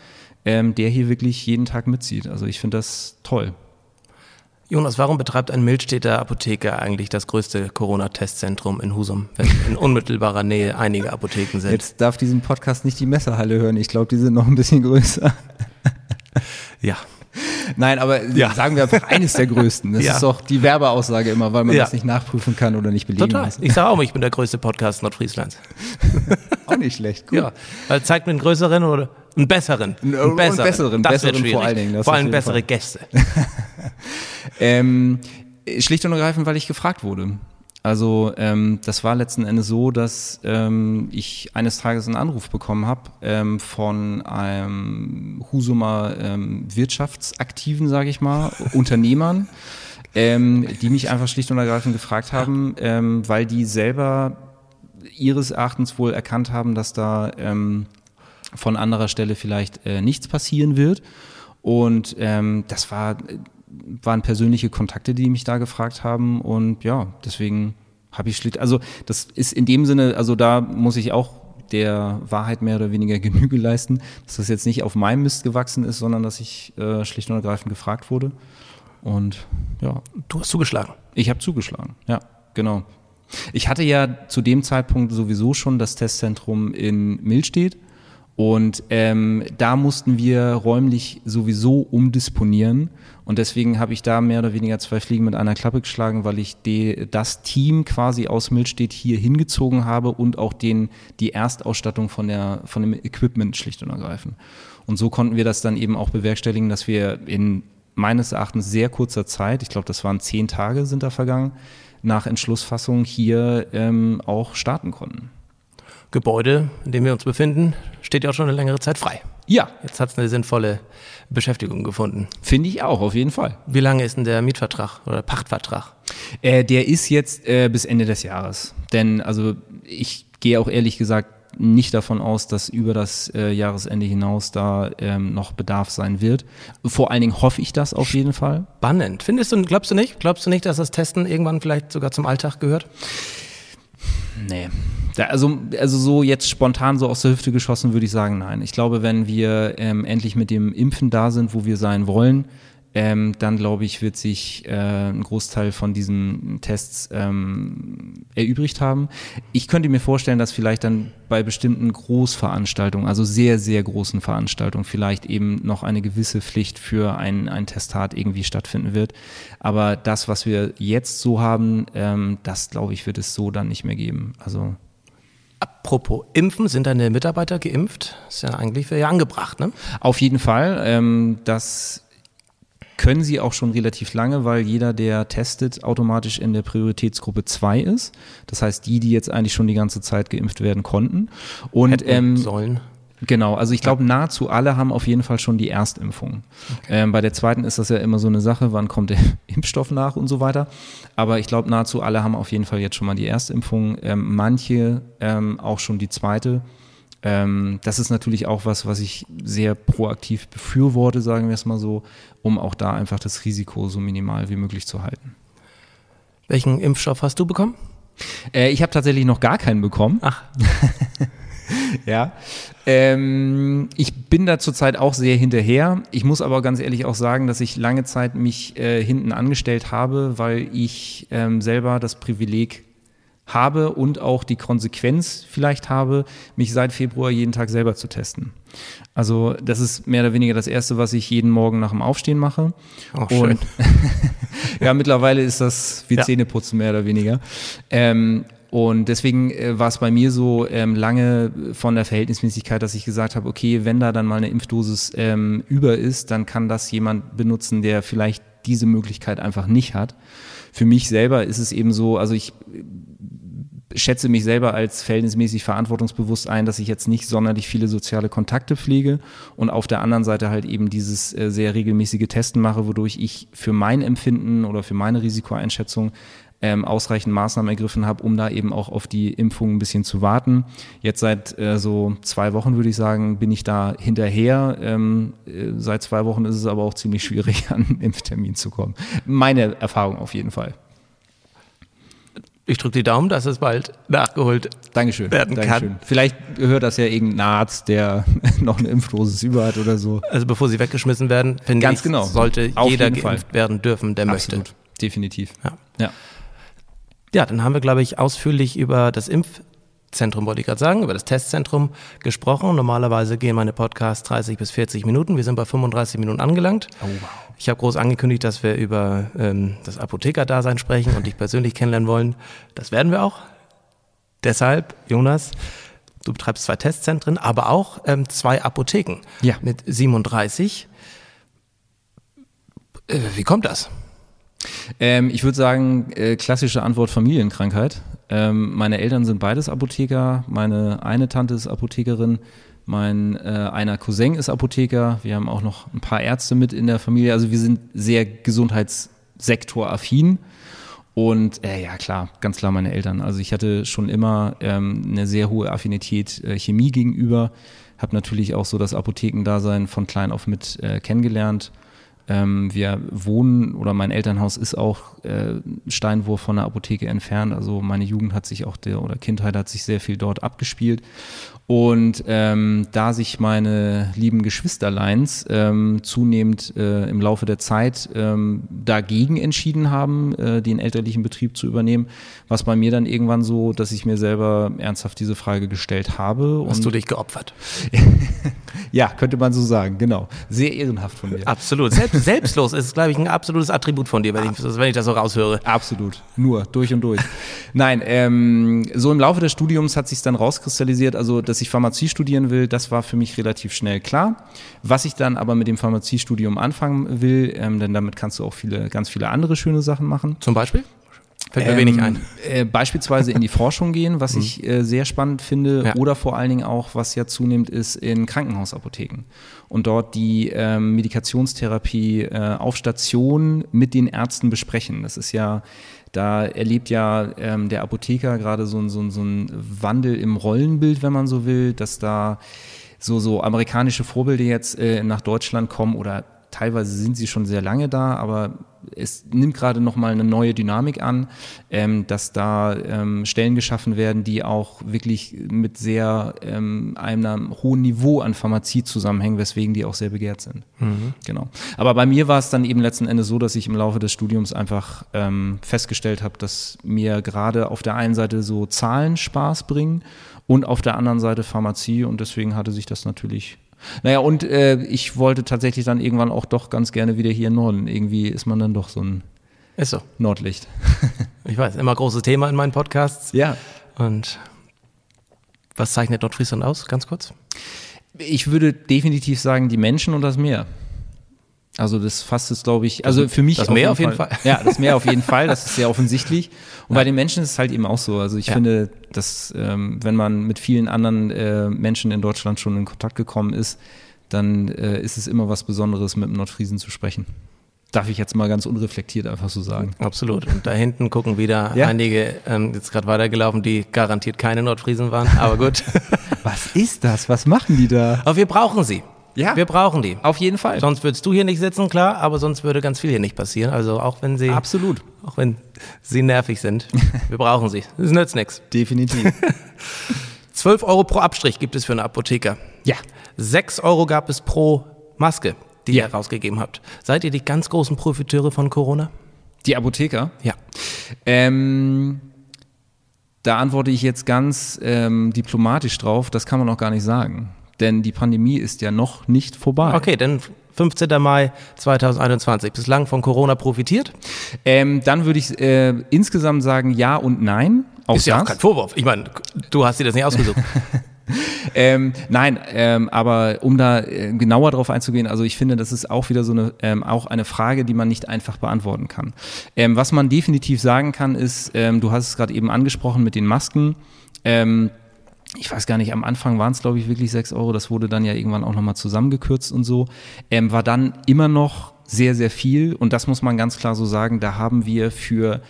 ähm, der hier wirklich jeden Tag mitzieht. Also ich finde das toll. Jonas, warum betreibt ein Mildstädter Apotheker eigentlich das größte Corona-Testzentrum in Husum, wenn in unmittelbarer Nähe einige Apotheken sind? Jetzt darf diesen Podcast nicht die Messerhalle hören. Ich glaube, die sind noch ein bisschen größer. Ja. Nein, aber sagen wir einfach eines der größten. Das Ja. ist doch die Werbeaussage immer, weil man Ja. das nicht nachprüfen kann oder nicht belegen Total. muss. Ich sage auch, ich bin der größte Podcast Nordfrieslands. <laughs> Auch nicht schlecht. Gut. Ja. Weil zeigt mir einen größeren oder einen besseren. Einen- Einen und besseren, Das besseren vor allen Dingen, vor allem bessere Fall. Gäste. <laughs> Ähm, schlicht und ergreifend, weil ich gefragt wurde. Also ähm, das war letzten Endes so, dass ähm, ich eines Tages einen Anruf bekommen habe ähm, von einem Husumer ähm, Wirtschaftsaktiven, sage ich mal, <laughs> Unternehmern, ähm, die mich einfach schlicht und ergreifend gefragt haben, ähm, weil die selber ihres Erachtens wohl erkannt haben, dass da von anderer Stelle vielleicht äh, nichts passieren wird. Und ähm, das war, waren persönliche Kontakte, die mich da gefragt haben. Und ja, deswegen habe ich schlicht, also das ist in dem Sinne, also da muss ich auch der Wahrheit mehr oder weniger <laughs> Genüge leisten, dass das jetzt nicht auf meinem Mist gewachsen ist, sondern dass ich äh, schlicht und ergreifend gefragt wurde. Und ja. Du hast zugeschlagen. Ich habe zugeschlagen, ja, genau. Ich hatte ja zu dem Zeitpunkt sowieso schon das Testzentrum in Milstedt und ähm, da mussten wir räumlich sowieso umdisponieren. Und deswegen habe ich da mehr oder weniger zwei Fliegen mit einer Klappe geschlagen, weil ich die, das Team quasi aus Milstedt hier hingezogen habe und auch den, die Erstausstattung von, der, von dem Equipment schlicht und ergreifend. Und so konnten wir das dann eben auch bewerkstelligen, dass wir in meines Erachtens sehr kurzer Zeit, ich glaube, das waren zehn Tage sind da vergangen, nach Entschlussfassung hier ähm, auch starten konnten. Gebäude, in dem wir uns befinden, steht ja auch schon eine längere Zeit frei. Ja. Jetzt hat es eine sinnvolle Beschäftigung gefunden. Finde ich auch, auf jeden Fall. Wie lange ist denn der Mietvertrag oder Pachtvertrag? Äh, der ist jetzt äh, bis Ende des Jahres. Denn, also ich gehe auch ehrlich gesagt nicht davon aus, dass über das äh, Jahresende hinaus da ähm, noch Bedarf sein wird. Vor allen Dingen hoffe ich das auf jeden Fall. Spannend. Findest du, glaubst du nicht? Glaubst du nicht, dass das Testen irgendwann vielleicht sogar zum Alltag gehört? Nee. Also, also so jetzt spontan so aus der Hüfte geschossen würde ich sagen, nein. Ich glaube, wenn wir ähm, endlich mit dem Impfen da sind, wo wir sein wollen, ähm, dann glaube ich, wird sich äh, ein Großteil von diesen Tests ähm, erübrigt haben. Ich könnte mir vorstellen, dass vielleicht dann bei bestimmten Großveranstaltungen, also sehr, sehr großen Veranstaltungen, vielleicht eben noch eine gewisse Pflicht für ein, ein Testat irgendwie stattfinden wird. Aber das, was wir jetzt so haben, ähm, das glaube ich, wird es so dann nicht mehr geben. Also Apropos Impfen, sind deine Mitarbeiter geimpft? Ist ja eigentlich ja angebracht, ne? Auf jeden Fall. Ähm, das können sie auch schon relativ lange, weil jeder, der testet, automatisch in der Prioritätsgruppe 2 ist. Das heißt, die, die jetzt eigentlich schon die ganze Zeit geimpft werden konnten. Und ähm, sollen. Genau, also ich glaube, nahezu alle haben auf jeden Fall schon die Erstimpfung. Okay. Ähm, bei der zweiten ist das ja immer so eine Sache, wann kommt der <laughs> Impfstoff nach und so weiter. Aber ich glaube, nahezu alle haben auf jeden Fall jetzt schon mal die Erstimpfung. Ähm, manche ähm, auch schon die zweite. Ähm, das ist natürlich auch was, was ich sehr proaktiv befürworte, sagen wir es mal so, um auch da einfach das Risiko so minimal wie möglich zu halten. Welchen Impfstoff hast du bekommen? Äh, ich habe tatsächlich noch gar keinen bekommen. Ach. <laughs> ja. Ähm, ich bin da zurzeit auch sehr hinterher. Ich muss aber ganz ehrlich auch sagen, dass ich lange Zeit mich äh, hinten angestellt habe, weil ich ähm, selber das Privileg habe und auch die Konsequenz vielleicht habe, mich seit Februar jeden Tag selber zu testen. Also das ist mehr oder weniger das Erste, was ich jeden Morgen nach dem Aufstehen mache. Auch schön. Und <laughs> ja, mittlerweile ist das wie ja. Zähneputzen mehr oder weniger. Ähm, und deswegen äh, war es bei mir so ähm, lange von der Verhältnismäßigkeit, dass ich gesagt habe, okay, wenn da dann mal eine Impfdosis ähm, über ist, dann kann das jemand benutzen, der vielleicht diese Möglichkeit einfach nicht hat. Für mich selber ist es eben so, also ich schätze mich selber als verhältnismäßig verantwortungsbewusst ein, dass ich jetzt nicht sonderlich viele soziale Kontakte pflege und auf der anderen Seite halt eben dieses äh, sehr regelmäßige Testen mache, wodurch ich für mein Empfinden oder für meine Risikoeinschätzung ähm, ausreichend Maßnahmen ergriffen habe, um da eben auch auf die Impfung ein bisschen zu warten. Jetzt seit äh, so zwei Wochen würde ich sagen, bin ich da hinterher. Ähm, äh, seit zwei Wochen ist es aber auch ziemlich schwierig, <laughs> an einen Impftermin zu kommen. Meine Erfahrung auf jeden Fall. Ich drücke die Daumen, dass es bald nachgeholt Dankeschön, werden Dankeschön. kann. Vielleicht hört das ja irgendein Arzt, der <laughs> noch eine Impfdosis über hat oder so. Also bevor sie weggeschmissen werden, finde Ganz ich, genau. sollte Auf jeder geimpft Fall. werden dürfen, der Absolut. möchte. Definitiv. Ja. ja. Ja, dann haben wir, glaube ich, ausführlich über das Impfzentrum, wollte ich gerade sagen, über das Testzentrum gesprochen. Normalerweise gehen meine Podcasts 30 bis 40 Minuten. Wir sind bei 35 Minuten angelangt. Oh, wow. Ich habe groß angekündigt, dass wir über ähm, das Apothekerdasein sprechen und dich persönlich kennenlernen wollen. Das werden wir auch. Deshalb, Jonas, du betreibst zwei Testzentren, aber auch ähm, zwei Apotheken Ja. mit 37. Äh, wie kommt das? Ähm, ich würde sagen, äh, klassische Antwort Familienkrankheit. Ähm, meine Eltern sind beides Apotheker. Meine eine Tante ist Apothekerin. Mein äh, einer Cousin ist Apotheker. Wir haben auch noch ein paar Ärzte mit in der Familie. Also wir sind sehr gesundheitssektoraffin. Und äh, ja, klar, ganz klar meine Eltern. Also ich hatte schon immer ähm, eine sehr hohe Affinität äh, Chemie gegenüber. Habe natürlich auch so das Apothekendasein von klein auf mit äh, kennengelernt. Ähm, wir wohnen oder mein Elternhaus ist auch äh, Steinwurf von der Apotheke entfernt. Also meine Jugend hat sich auch der oder Kindheit hat sich sehr viel dort abgespielt. Und ähm, da sich meine lieben Geschwisterleins ähm, zunehmend äh, im Laufe der Zeit ähm, dagegen entschieden haben, äh, den elterlichen Betrieb zu übernehmen, was bei mir dann irgendwann so, dass ich mir selber ernsthaft diese Frage gestellt habe. Hast du dich geopfert? <laughs> ja, könnte man so sagen, genau. Sehr ehrenhaft von mir. Absolut. Selbst, selbstlos ist, glaube ich, ein absolutes Attribut von dir, wenn ich, wenn ich das so raushöre. Absolut. Nur, durch und durch. Nein, ähm, so im Laufe des Studiums hat sich dann rauskristallisiert, also das dass ich Pharmazie studieren will, das war für mich relativ schnell klar. Was ich dann aber mit dem Pharmaziestudium anfangen will, ähm, denn damit kannst du auch viele, ganz viele andere schöne Sachen machen. Zum Beispiel? Fällt mir ähm, wenig ein. Äh, beispielsweise in die Forschung gehen, was <laughs> mhm. ich äh, sehr spannend finde, ja. oder vor allen Dingen auch, was ja zunehmend ist, in Krankenhausapotheken. Und dort die ähm, Medikationstherapie äh, auf Station mit den Ärzten besprechen. Das ist ja da erlebt ja ähm, der Apotheker gerade so, so, so einen Wandel im Rollenbild, wenn man so will, dass da so, so amerikanische Vorbilder jetzt äh, nach Deutschland kommen oder teilweise sind sie schon sehr lange da, aber es nimmt gerade nochmal eine neue Dynamik an, ähm, dass da ähm, Stellen geschaffen werden, die auch wirklich mit sehr ähm, einem hohen Niveau an Pharmazie zusammenhängen, weswegen die auch sehr begehrt sind. Mhm. Genau. Aber bei mir war es dann eben letzten Endes so, dass ich im Laufe des Studiums einfach ähm, festgestellt habe, dass mir gerade auf der einen Seite so Zahlen Spaß bringen und auf der anderen Seite Pharmazie und deswegen hatte sich das natürlich naja, und äh, ich wollte tatsächlich dann irgendwann auch doch ganz gerne wieder hier in Norden. Irgendwie ist man dann doch so ein ist so. Nordlicht. <laughs> ich weiß, immer großes Thema in meinen Podcasts. Ja. Und was zeichnet Nordfriesland aus, ganz kurz? Ich würde definitiv sagen, die Menschen und das Meer. Also das fasst es, glaube ich, also für mich das Meer auf jeden Fall. Fall. Ja, das Meer auf jeden <laughs> Fall, das ist sehr offensichtlich. Und ja. bei den Menschen ist es halt eben auch so. Also ich ja. finde, dass ähm, wenn man mit vielen anderen äh, Menschen in Deutschland schon in Kontakt gekommen ist, dann äh, ist es immer was Besonderes, mit einem Nordfriesen zu sprechen. Darf ich jetzt mal ganz unreflektiert einfach so sagen. Absolut. Und da hinten gucken wieder ja. einige ähm, jetzt gerade weitergelaufen, die garantiert keine Nordfriesen waren, aber gut. <laughs> was ist das? Was machen die da? Aber wir brauchen sie. Ja. Wir brauchen die. Auf jeden Fall. Sonst würdest du hier nicht sitzen, klar, aber sonst würde ganz viel hier nicht passieren. Also auch wenn sie. Absolut. Auch wenn sie nervig sind. <laughs> Wir brauchen sie. Das nützt nichts. Definitiv. <laughs> 12 Euro pro Abstrich gibt es für eine Apotheker. Ja. 6 Euro gab es pro Maske, die ja. ihr rausgegeben habt. Seid ihr die ganz großen Profiteure von Corona? Die Apotheker? Ja. Ähm, da antworte ich jetzt ganz ähm, diplomatisch drauf, das kann man auch gar nicht sagen denn die Pandemie ist ja noch nicht vorbei. Okay, dann 15. Mai 2021. Bislang von Corona profitiert? Ähm, dann würde ich äh, insgesamt sagen ja und nein. Auch ist ja das. auch kein Vorwurf. Ich meine, du hast dir das nicht ausgesucht. <laughs> ähm, nein, ähm, aber um da äh, genauer drauf einzugehen, also ich finde, das ist auch wieder so eine, ähm, auch eine Frage, die man nicht einfach beantworten kann. Ähm, was man definitiv sagen kann, ist, ähm, du hast es gerade eben angesprochen mit den Masken. Ähm, ich weiß gar nicht, am Anfang waren es, glaube ich, wirklich sechs Euro. Das wurde dann ja irgendwann auch nochmal zusammengekürzt und so. Ähm, war dann immer noch sehr, sehr viel. Und das muss man ganz klar so sagen. Da haben wir für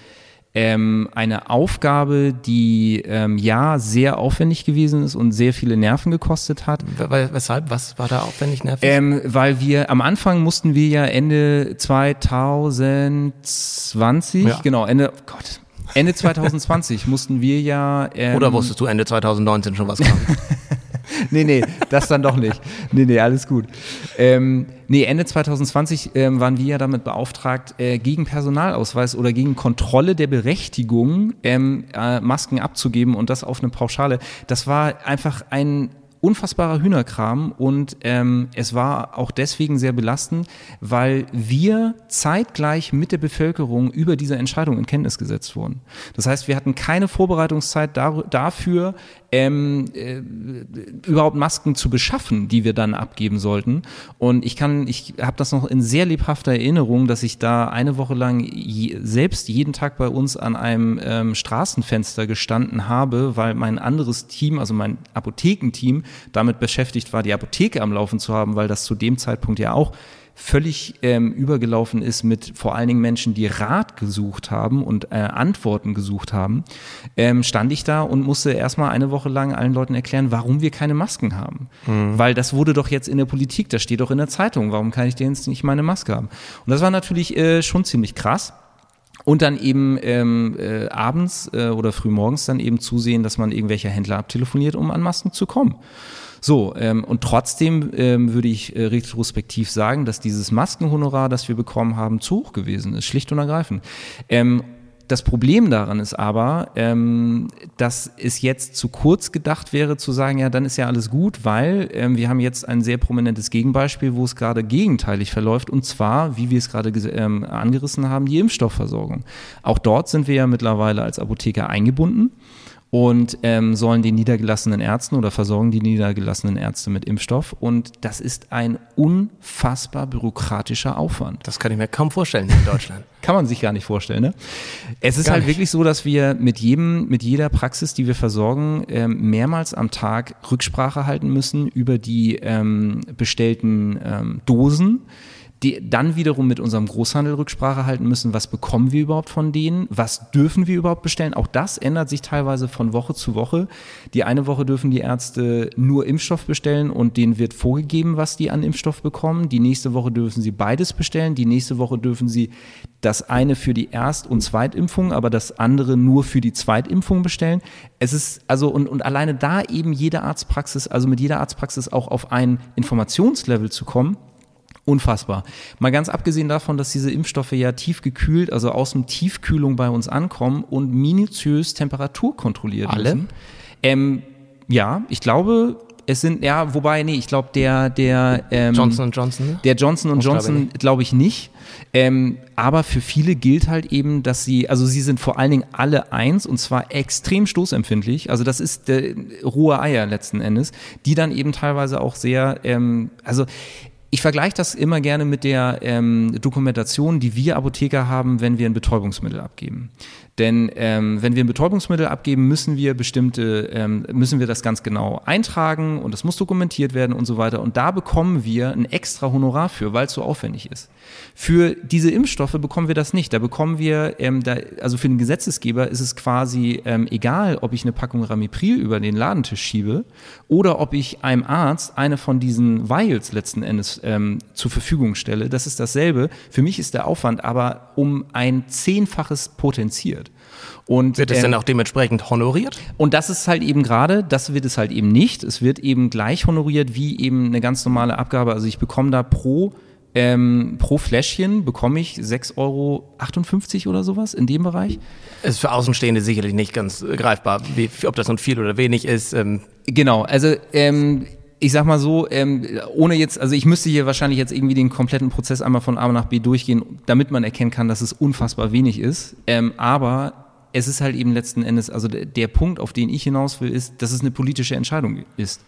ähm, eine Aufgabe, die ähm, ja sehr aufwendig gewesen ist und sehr viele Nerven gekostet hat. Weshalb? Was war da aufwendig nervig? Ähm, weil wir am Anfang mussten wir ja Ende 2020, ja. genau, Ende, oh Gott, Ende 2020 mussten wir ja. Ähm, Oder wusstest du Ende 2019 schon was kam? <laughs> nee, nee, das dann doch nicht. Nee, nee, alles gut. Ähm, nee, Ende 2020 ähm, waren wir ja damit beauftragt, äh, gegen Personalausweis oder gegen Kontrolle der Berechtigung ähm, äh, Masken abzugeben und das auf eine Pauschale. Das war einfach ein unfassbarer Hühnerkram und ähm, es war auch deswegen sehr belastend, weil wir zeitgleich mit der Bevölkerung über diese Entscheidung in Kenntnis gesetzt wurden. Das heißt, wir hatten keine Vorbereitungszeit dafür, ähm, äh, überhaupt Masken zu beschaffen, die wir dann abgeben sollten. Und ich kann, ich habe das noch in sehr lebhafter Erinnerung, dass ich da eine Woche lang je, selbst jeden Tag bei uns an einem ähm, Straßenfenster gestanden habe, weil mein anderes Team, also mein Apothekenteam, damit beschäftigt war, die Apotheke am Laufen zu haben, weil das zu dem Zeitpunkt ja auch völlig ähm, übergelaufen ist mit vor allen Dingen Menschen, die Rat gesucht haben und äh, Antworten gesucht haben, ähm, stand ich da und musste erstmal eine Woche lang allen Leuten erklären, warum wir keine Masken haben. Mhm. Weil das wurde doch jetzt in der Politik, das steht doch in der Zeitung, warum kann ich denn jetzt nicht meine Maske haben? Und das war natürlich äh, schon ziemlich krass. Und dann eben ähm, äh, abends äh, oder frühmorgens dann eben zusehen, dass man irgendwelche Händler abtelefoniert, um an Masken zu kommen. So, ähm, und trotzdem ähm, würde ich äh, retrospektiv sagen, dass dieses Maskenhonorar, das wir bekommen haben, zu hoch gewesen ist, schlicht und ergreifend. Ähm, das Problem daran ist aber, ähm, dass es jetzt zu kurz gedacht wäre zu sagen, ja, dann ist ja alles gut, weil ähm, wir haben jetzt ein sehr prominentes Gegenbeispiel, wo es gerade gegenteilig verläuft, und zwar, wie wir es gerade ähm, angerissen haben, die Impfstoffversorgung. Auch dort sind wir ja mittlerweile als Apotheker eingebunden und ähm, sollen die niedergelassenen Ärzten oder versorgen die niedergelassenen Ärzte mit Impfstoff. Und das ist ein unfassbar bürokratischer Aufwand. Das kann ich mir kaum vorstellen in Deutschland. <laughs> kann man sich gar nicht vorstellen. Ne? Es ist gar halt nicht. wirklich so, dass wir mit jedem, mit jeder Praxis, die wir versorgen, ähm, mehrmals am Tag Rücksprache halten müssen über die ähm, bestellten ähm, Dosen die dann wiederum mit unserem Großhandel Rücksprache halten müssen, was bekommen wir überhaupt von denen, was dürfen wir überhaupt bestellen. Auch das ändert sich teilweise von Woche zu Woche. Die eine Woche dürfen die Ärzte nur Impfstoff bestellen und denen wird vorgegeben, was die an Impfstoff bekommen. Die nächste Woche dürfen sie beides bestellen. Die nächste Woche dürfen sie das eine für die Erst- und Zweitimpfung, aber das andere nur für die Zweitimpfung bestellen. Es ist also und, und alleine da eben jede Arztpraxis, also mit jeder Arztpraxis auch auf ein Informationslevel zu kommen, Unfassbar. Mal ganz abgesehen davon, dass diese Impfstoffe ja tiefgekühlt, also aus dem Tiefkühlung bei uns ankommen und minutiös Temperatur kontrolliert Alle? müssen. Ähm, ja, ich glaube, es sind, ja, wobei, nee, ich glaube, der, der ähm, Johnson Johnson? Der Johnson Johnson glaube ich nicht. Ähm, aber für viele gilt halt eben, dass sie, also sie sind vor allen Dingen alle eins und zwar extrem stoßempfindlich. Also das ist der rohe Eier letzten Endes, die dann eben teilweise auch sehr, ähm, also ich vergleiche das immer gerne mit der ähm, Dokumentation, die wir Apotheker haben, wenn wir ein Betäubungsmittel abgeben. Denn ähm, wenn wir ein Betäubungsmittel abgeben, müssen wir bestimmte, ähm, müssen wir das ganz genau eintragen und das muss dokumentiert werden und so weiter. Und da bekommen wir ein extra Honorar für, weil es so aufwendig ist. Für diese Impfstoffe bekommen wir das nicht. Da bekommen wir, ähm, da, also für den Gesetzesgeber ist es quasi ähm, egal, ob ich eine Packung Ramipril über den Ladentisch schiebe oder ob ich einem Arzt eine von diesen Vials letzten Endes ähm, zur Verfügung stelle. Das ist dasselbe. Für mich ist der Aufwand aber um ein Zehnfaches potenziert. Und, wird es ähm, denn auch dementsprechend honoriert? Und das ist halt eben gerade, das wird es halt eben nicht. Es wird eben gleich honoriert wie eben eine ganz normale Abgabe. Also ich bekomme da pro ähm, pro Fläschchen bekomme ich 6,58 Euro oder sowas in dem Bereich. Ist für Außenstehende sicherlich nicht ganz greifbar, wie, ob das nun viel oder wenig ist. Ähm. Genau, also ähm, ich sag mal so, ähm, ohne jetzt, also ich müsste hier wahrscheinlich jetzt irgendwie den kompletten Prozess einmal von A nach B durchgehen, damit man erkennen kann, dass es unfassbar wenig ist. Ähm, aber es ist halt eben letzten Endes, also der, Punkt, auf den ich hinaus will, ist, dass es eine politische Entscheidung ist.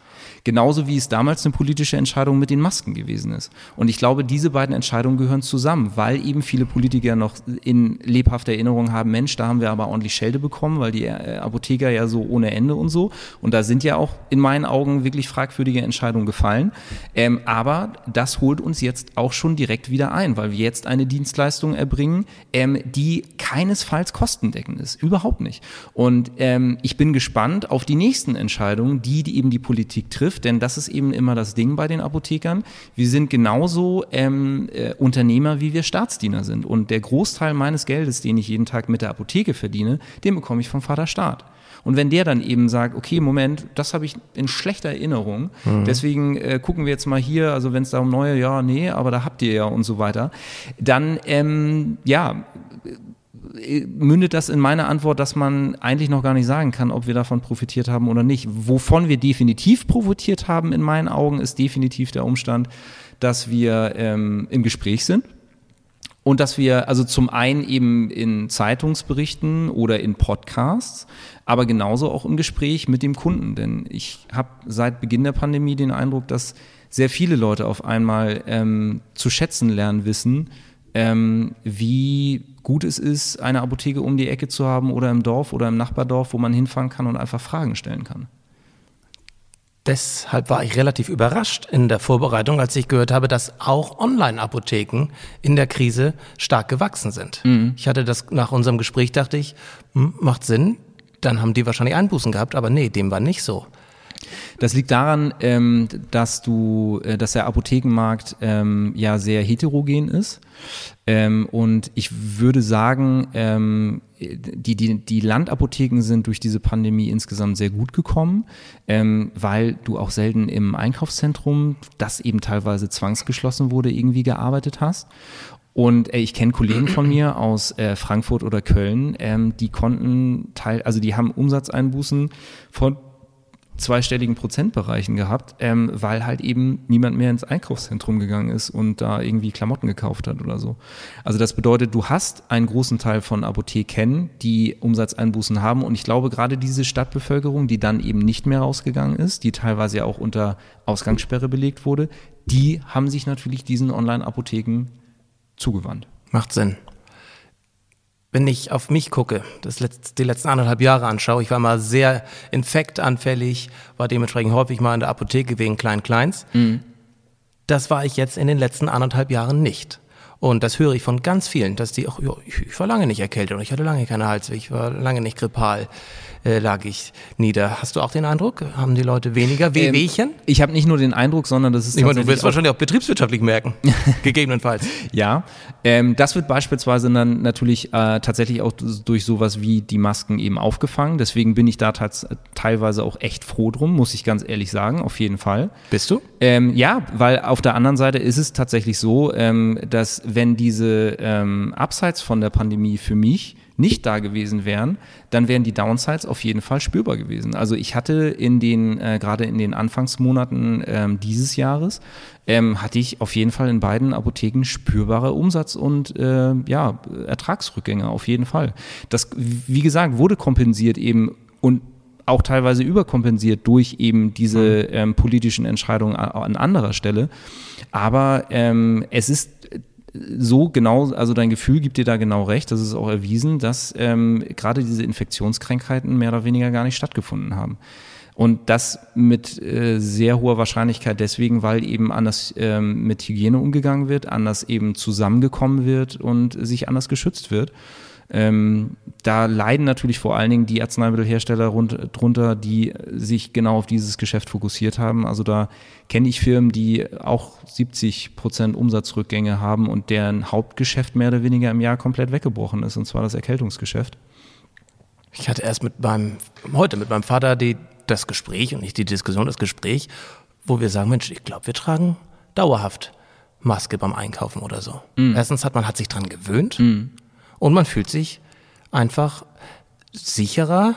Genauso wie es damals eine politische Entscheidung mit den Masken gewesen ist. Und ich glaube, diese beiden Entscheidungen gehören zusammen, weil eben viele Politiker noch in lebhafter Erinnerung haben, Mensch, da haben wir aber ordentlich Schelde bekommen, weil die äh, Apotheker ja so ohne Ende und so. Und da sind ja auch in meinen Augen wirklich fragwürdige Entscheidungen gefallen. Ähm, aber das holt uns jetzt auch schon direkt wieder ein, weil wir jetzt eine Dienstleistung erbringen, ähm, die keinesfalls kostendeckend ist. Überhaupt nicht. Und ähm, ich bin gespannt auf die nächsten Entscheidungen, die, die eben die Politik trifft trifft, denn das ist eben immer das Ding bei den Apothekern. Wir sind genauso ähm, äh, Unternehmer, wie wir Staatsdiener sind. Und der Großteil meines Geldes, den ich jeden Tag mit der Apotheke verdiene, den bekomme ich vom Vater Staat. Und wenn der dann eben sagt, okay, Moment, das habe ich in schlechter Erinnerung, mhm. deswegen äh, gucken wir jetzt mal hier, also wenn es da um neue, ja, nee, aber da habt ihr ja und so weiter, dann, ähm, ja, mündet das in meiner Antwort, dass man eigentlich noch gar nicht sagen kann, ob wir davon profitiert haben oder nicht. Wovon wir definitiv profitiert haben, in meinen Augen, ist definitiv der Umstand, dass wir ähm, im Gespräch sind Und dass wir also zum einen eben in Zeitungsberichten oder in Podcasts, aber genauso auch im Gespräch mit dem Kunden. Denn ich habe seit Beginn der Pandemie den Eindruck, dass sehr viele Leute auf einmal ähm, zu schätzen lernen wissen, ähm, wie gut es ist, eine Apotheke um die Ecke zu haben oder im Dorf oder im Nachbardorf, wo man hinfahren kann und einfach Fragen stellen kann. Deshalb war ich relativ überrascht in der Vorbereitung, als ich gehört habe, dass auch Online-Apotheken in der Krise stark gewachsen sind. Mhm. Ich hatte das nach unserem Gespräch, dachte ich, hm, macht Sinn, dann haben die wahrscheinlich Einbußen gehabt, aber nee, dem war nicht so. Das liegt daran, ähm, dass du, äh, dass der Apothekenmarkt ähm, ja sehr heterogen ist. Ähm, und ich würde sagen, ähm, die, die, die Landapotheken sind durch diese Pandemie insgesamt sehr gut gekommen, ähm, weil du auch selten im Einkaufszentrum, das eben teilweise zwangsgeschlossen wurde, irgendwie gearbeitet hast. Und äh, ich kenne Kollegen von mir aus äh, Frankfurt oder Köln, ähm, die konnten teil, also die haben Umsatzeinbußen von zweistelligen Prozentbereichen gehabt, ähm, weil halt eben niemand mehr ins Einkaufszentrum gegangen ist und da irgendwie Klamotten gekauft hat oder so. Also das bedeutet, du hast einen großen Teil von Apotheken, die Umsatzeinbußen haben und ich glaube gerade diese Stadtbevölkerung, die dann eben nicht mehr rausgegangen ist, die teilweise ja auch unter Ausgangssperre belegt wurde, die haben sich natürlich diesen Online-Apotheken zugewandt. Macht Sinn wenn ich auf mich gucke, das letzte, die letzten anderthalb Jahre anschaue, ich war mal sehr infektanfällig, war dementsprechend häufig mal in der Apotheke wegen Klein-Kleins. Mhm. Das war ich jetzt in den letzten anderthalb Jahren nicht. Und das höre ich von ganz vielen, dass die auch, ja, ich war lange nicht erkältet und ich hatte lange keine Halsweh, ich war lange nicht grippal äh, lag ich nieder. Hast du auch den Eindruck? Haben die Leute weniger Wehwehchen? Ähm, ich habe nicht nur den Eindruck, sondern das ist Ich meine, du wirst wahrscheinlich auch betriebswirtschaftlich merken, <laughs> gegebenenfalls. Ja, ähm, das wird beispielsweise dann natürlich äh, tatsächlich auch durch sowas wie die Masken eben aufgefangen. Deswegen bin ich da teilweise auch echt froh drum, muss ich ganz ehrlich sagen, auf jeden Fall. Bist du? Ähm, ja, weil auf der anderen Seite ist es tatsächlich so, ähm, dass wenn diese ähm, abseits von der Pandemie für mich nicht da gewesen wären, dann wären die Downsides auf jeden Fall spürbar gewesen. Also ich hatte in den, äh, gerade in den Anfangsmonaten ähm, dieses Jahres, ähm, hatte ich auf jeden Fall in beiden Apotheken spürbare Umsatz- und äh, ja, Ertragsrückgänge, auf jeden Fall. Das, wie gesagt, wurde kompensiert eben und auch teilweise überkompensiert durch eben diese mhm. ähm, politischen Entscheidungen an anderer Stelle. Aber ähm, es ist so genau, also dein Gefühl gibt dir da genau recht, das ist auch erwiesen, dass ähm, gerade diese Infektionskrankheiten mehr oder weniger gar nicht stattgefunden haben. Und das mit äh, sehr hoher Wahrscheinlichkeit deswegen, weil eben anders ähm, mit Hygiene umgegangen wird, anders eben zusammengekommen wird und sich anders geschützt wird. Ähm, da leiden natürlich vor allen Dingen die Arzneimittelhersteller rund, drunter, die sich genau auf dieses Geschäft fokussiert haben. Also da kenne ich Firmen, die auch 70 Prozent Umsatzrückgänge haben und deren Hauptgeschäft mehr oder weniger im Jahr komplett weggebrochen ist, und zwar das Erkältungsgeschäft. Ich hatte erst mit meinem, heute mit meinem Vater die, das Gespräch und nicht die Diskussion, das Gespräch, wo wir sagen, Mensch, ich glaube, wir tragen dauerhaft Maske beim Einkaufen oder so. Mm. Erstens hat man hat sich dran gewöhnt. Mm. Und man fühlt sich einfach sicherer,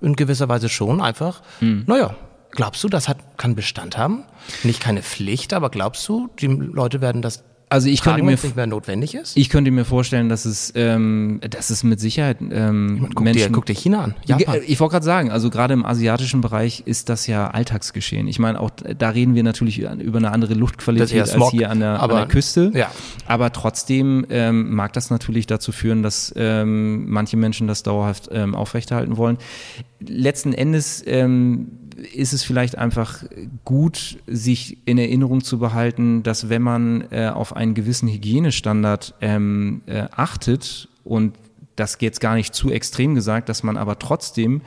in gewisser Weise schon einfach. Mhm. Naja, glaubst du, das hat, kann Bestand haben? Nicht keine Pflicht, aber glaubst du, die Leute werden das also ich könnte mir nicht mehr notwendig ist? Ich könnte mir vorstellen, dass es, ähm, dass es mit Sicherheit ähm, guck Menschen. Dir, guck dir China an. Japan. Ich, ich wollte gerade sagen, also gerade im asiatischen Bereich ist das ja Alltagsgeschehen. Ich meine, auch da reden wir natürlich über eine andere Luftqualität als hier an der, aber, an der Küste. Ja. Aber trotzdem ähm, mag das natürlich dazu führen, dass ähm, manche Menschen das dauerhaft ähm, aufrechterhalten wollen. Letzten Endes ähm, ist es vielleicht einfach gut, sich in Erinnerung zu behalten, dass wenn man äh, auf einen gewissen Hygienestandard ähm, äh, achtet und das jetzt gar nicht zu extrem gesagt, dass man aber trotzdem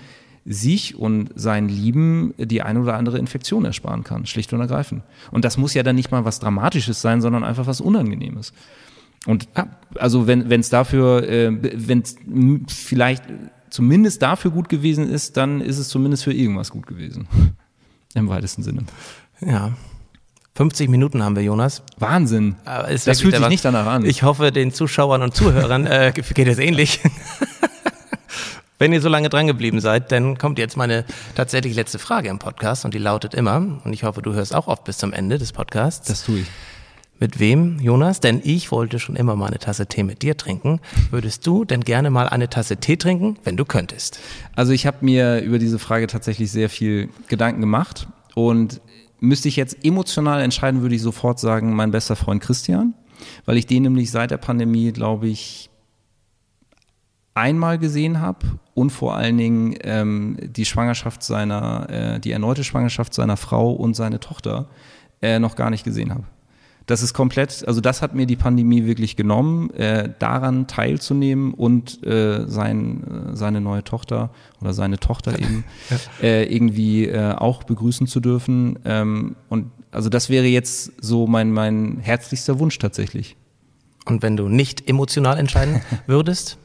sich und seinen Lieben die eine oder andere Infektion ersparen kann, schlicht und ergreifend. Und das muss ja dann nicht mal was Dramatisches sein, sondern einfach was Unangenehmes. Und also wenn es dafür, äh, wenn es vielleicht zumindest dafür gut gewesen ist, dann ist es zumindest für irgendwas gut gewesen. <laughs> Im weitesten Sinne. Ja. 50 Minuten haben wir, Jonas. Wahnsinn. das fühlt sich nicht danach an. Ich hoffe, den Zuschauern und Zuhörern <laughs> äh, geht es ähnlich. <laughs> Wenn ihr so lange dran geblieben seid, dann kommt jetzt meine tatsächlich letzte Frage im Podcast und die lautet immer, und ich hoffe, du hörst auch oft bis zum Ende des Podcasts. Das tue ich. Mit wem, Jonas? Denn ich wollte schon immer mal eine Tasse Tee mit dir trinken. Würdest du denn gerne mal eine Tasse Tee trinken, wenn du könntest? Also ich habe mir über diese Frage tatsächlich sehr viel Gedanken gemacht und müsste ich jetzt emotional entscheiden, würde ich sofort sagen, mein bester Freund Christian, weil ich den nämlich seit der Pandemie, glaube ich, einmal gesehen habe und vor allen Dingen ähm, die Schwangerschaft seiner, äh, die erneute Schwangerschaft seiner Frau und seine Tochter äh, noch gar nicht gesehen habe. Das ist komplett, also das hat mir die Pandemie wirklich genommen, äh, daran teilzunehmen und äh, sein, äh, seine neue Tochter oder seine Tochter eben äh, irgendwie äh, auch begrüßen zu dürfen. Ähm, und also das wäre jetzt so mein, mein herzlichster Wunsch tatsächlich. Und wenn du nicht emotional entscheiden <laughs> würdest?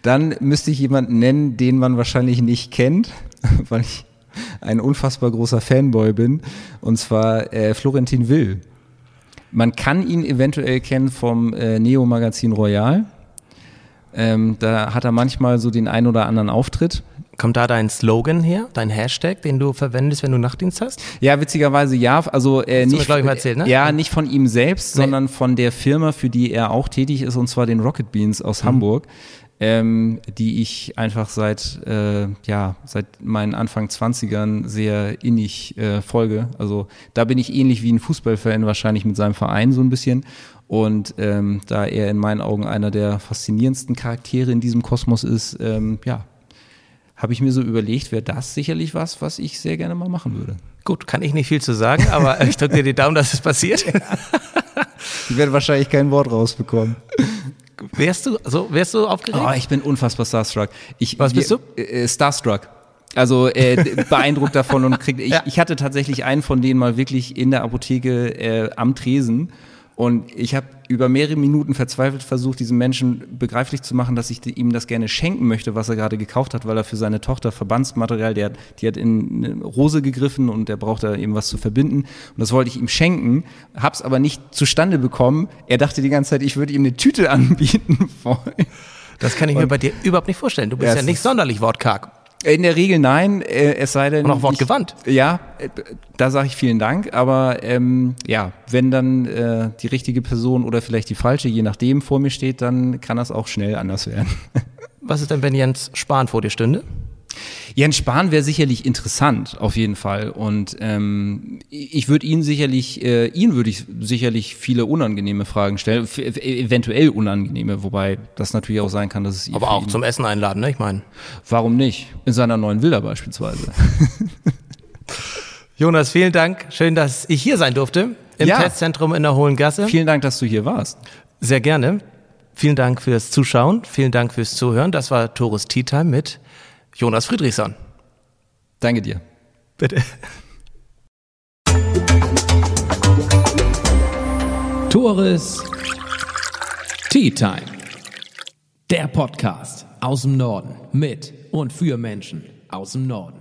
Dann müsste ich jemanden nennen, den man wahrscheinlich nicht kennt, <laughs> weil ich ein unfassbar großer Fanboy bin, und zwar äh, Florentin Will. Man kann ihn eventuell kennen vom äh, Neo-Magazin Royal. Ähm, da hat er manchmal so den ein oder anderen Auftritt. Kommt da dein Slogan her, dein Hashtag, den du verwendest, wenn du Nachtdienst hast? Ja, witzigerweise ja. Also äh, mir, nicht, glaub ich, mal erzählt, ne? ja, nicht von ihm selbst, Nee. sondern von der Firma, für die er auch tätig ist, und zwar den Rocket Beans Mhm. aus Hamburg, ähm, die ich einfach seit äh, ja seit meinen Anfang 20ern sehr innig äh, folge. Also da bin ich ähnlich wie ein Fußballfan wahrscheinlich mit seinem Verein so ein bisschen. Und ähm, da er in meinen Augen einer der faszinierendsten Charaktere in diesem Kosmos ist, ähm, ja, habe ich mir so überlegt, wäre das sicherlich was, was ich sehr gerne mal machen würde. Gut, kann ich nicht viel zu sagen, aber <laughs> ich drücke dir die Daumen, dass es passiert. Ich werde wahrscheinlich kein Wort rausbekommen. Wärst du, so, wärst du aufgeregt? Oh, ich bin unfassbar starstruck. Ich, Was bist du? Äh, starstruck. Also äh, <laughs> beeindruckt davon und kriegt. Ich, Ja. ich hatte tatsächlich einen von denen mal wirklich in der Apotheke äh, am Tresen. Und ich habe über mehrere Minuten verzweifelt versucht, diesem Menschen begreiflich zu machen, dass ich die- ihm das gerne schenken möchte, was er gerade gekauft hat, weil er für seine Tochter Verbandsmaterial, der hat, die hat in eine Rose gegriffen und der braucht da eben was zu verbinden. Und das wollte ich ihm schenken, hab's aber nicht zustande bekommen. Er dachte die ganze Zeit, ich würde ihm eine Tüte <laughs> anbieten wollen. Das kann ich mir bei dir überhaupt nicht vorstellen. Du bist Ja, nicht sonderlich wortkarg. In der Regel nein, äh, es sei denn. Und auch wortgewandt. Ich, ja, äh, da sage ich vielen Dank, aber ähm, ja, wenn dann äh, die richtige Person oder vielleicht die falsche, je nachdem, vor mir steht, dann kann das auch schnell anders werden. <laughs> Was ist denn, wenn Jens Spahn vor dir stünde? Jens Spahn wäre sicherlich interessant, auf jeden Fall. Und ähm, ich würde ihn sicherlich, äh, ihn würde ich sicherlich viele unangenehme Fragen stellen, eventuell unangenehme, wobei das natürlich auch sein kann, dass es Aber auch zum Essen einladen, ne? Ich meine. Warum nicht? In seiner neuen Villa beispielsweise. <laughs> Jonas, vielen Dank. Schön, dass ich hier sein durfte. Im Ja. Testzentrum in der Hohen Gasse. Vielen Dank, dass du hier warst. Sehr gerne. Vielen Dank fürs Zuschauen. Vielen Dank fürs Zuhören. Das war Tores Tea Time mit Jonas Friedrichsson. Danke dir. Bitte. Tores Tea Time. Der Podcast aus dem Norden mit und für Menschen aus dem Norden.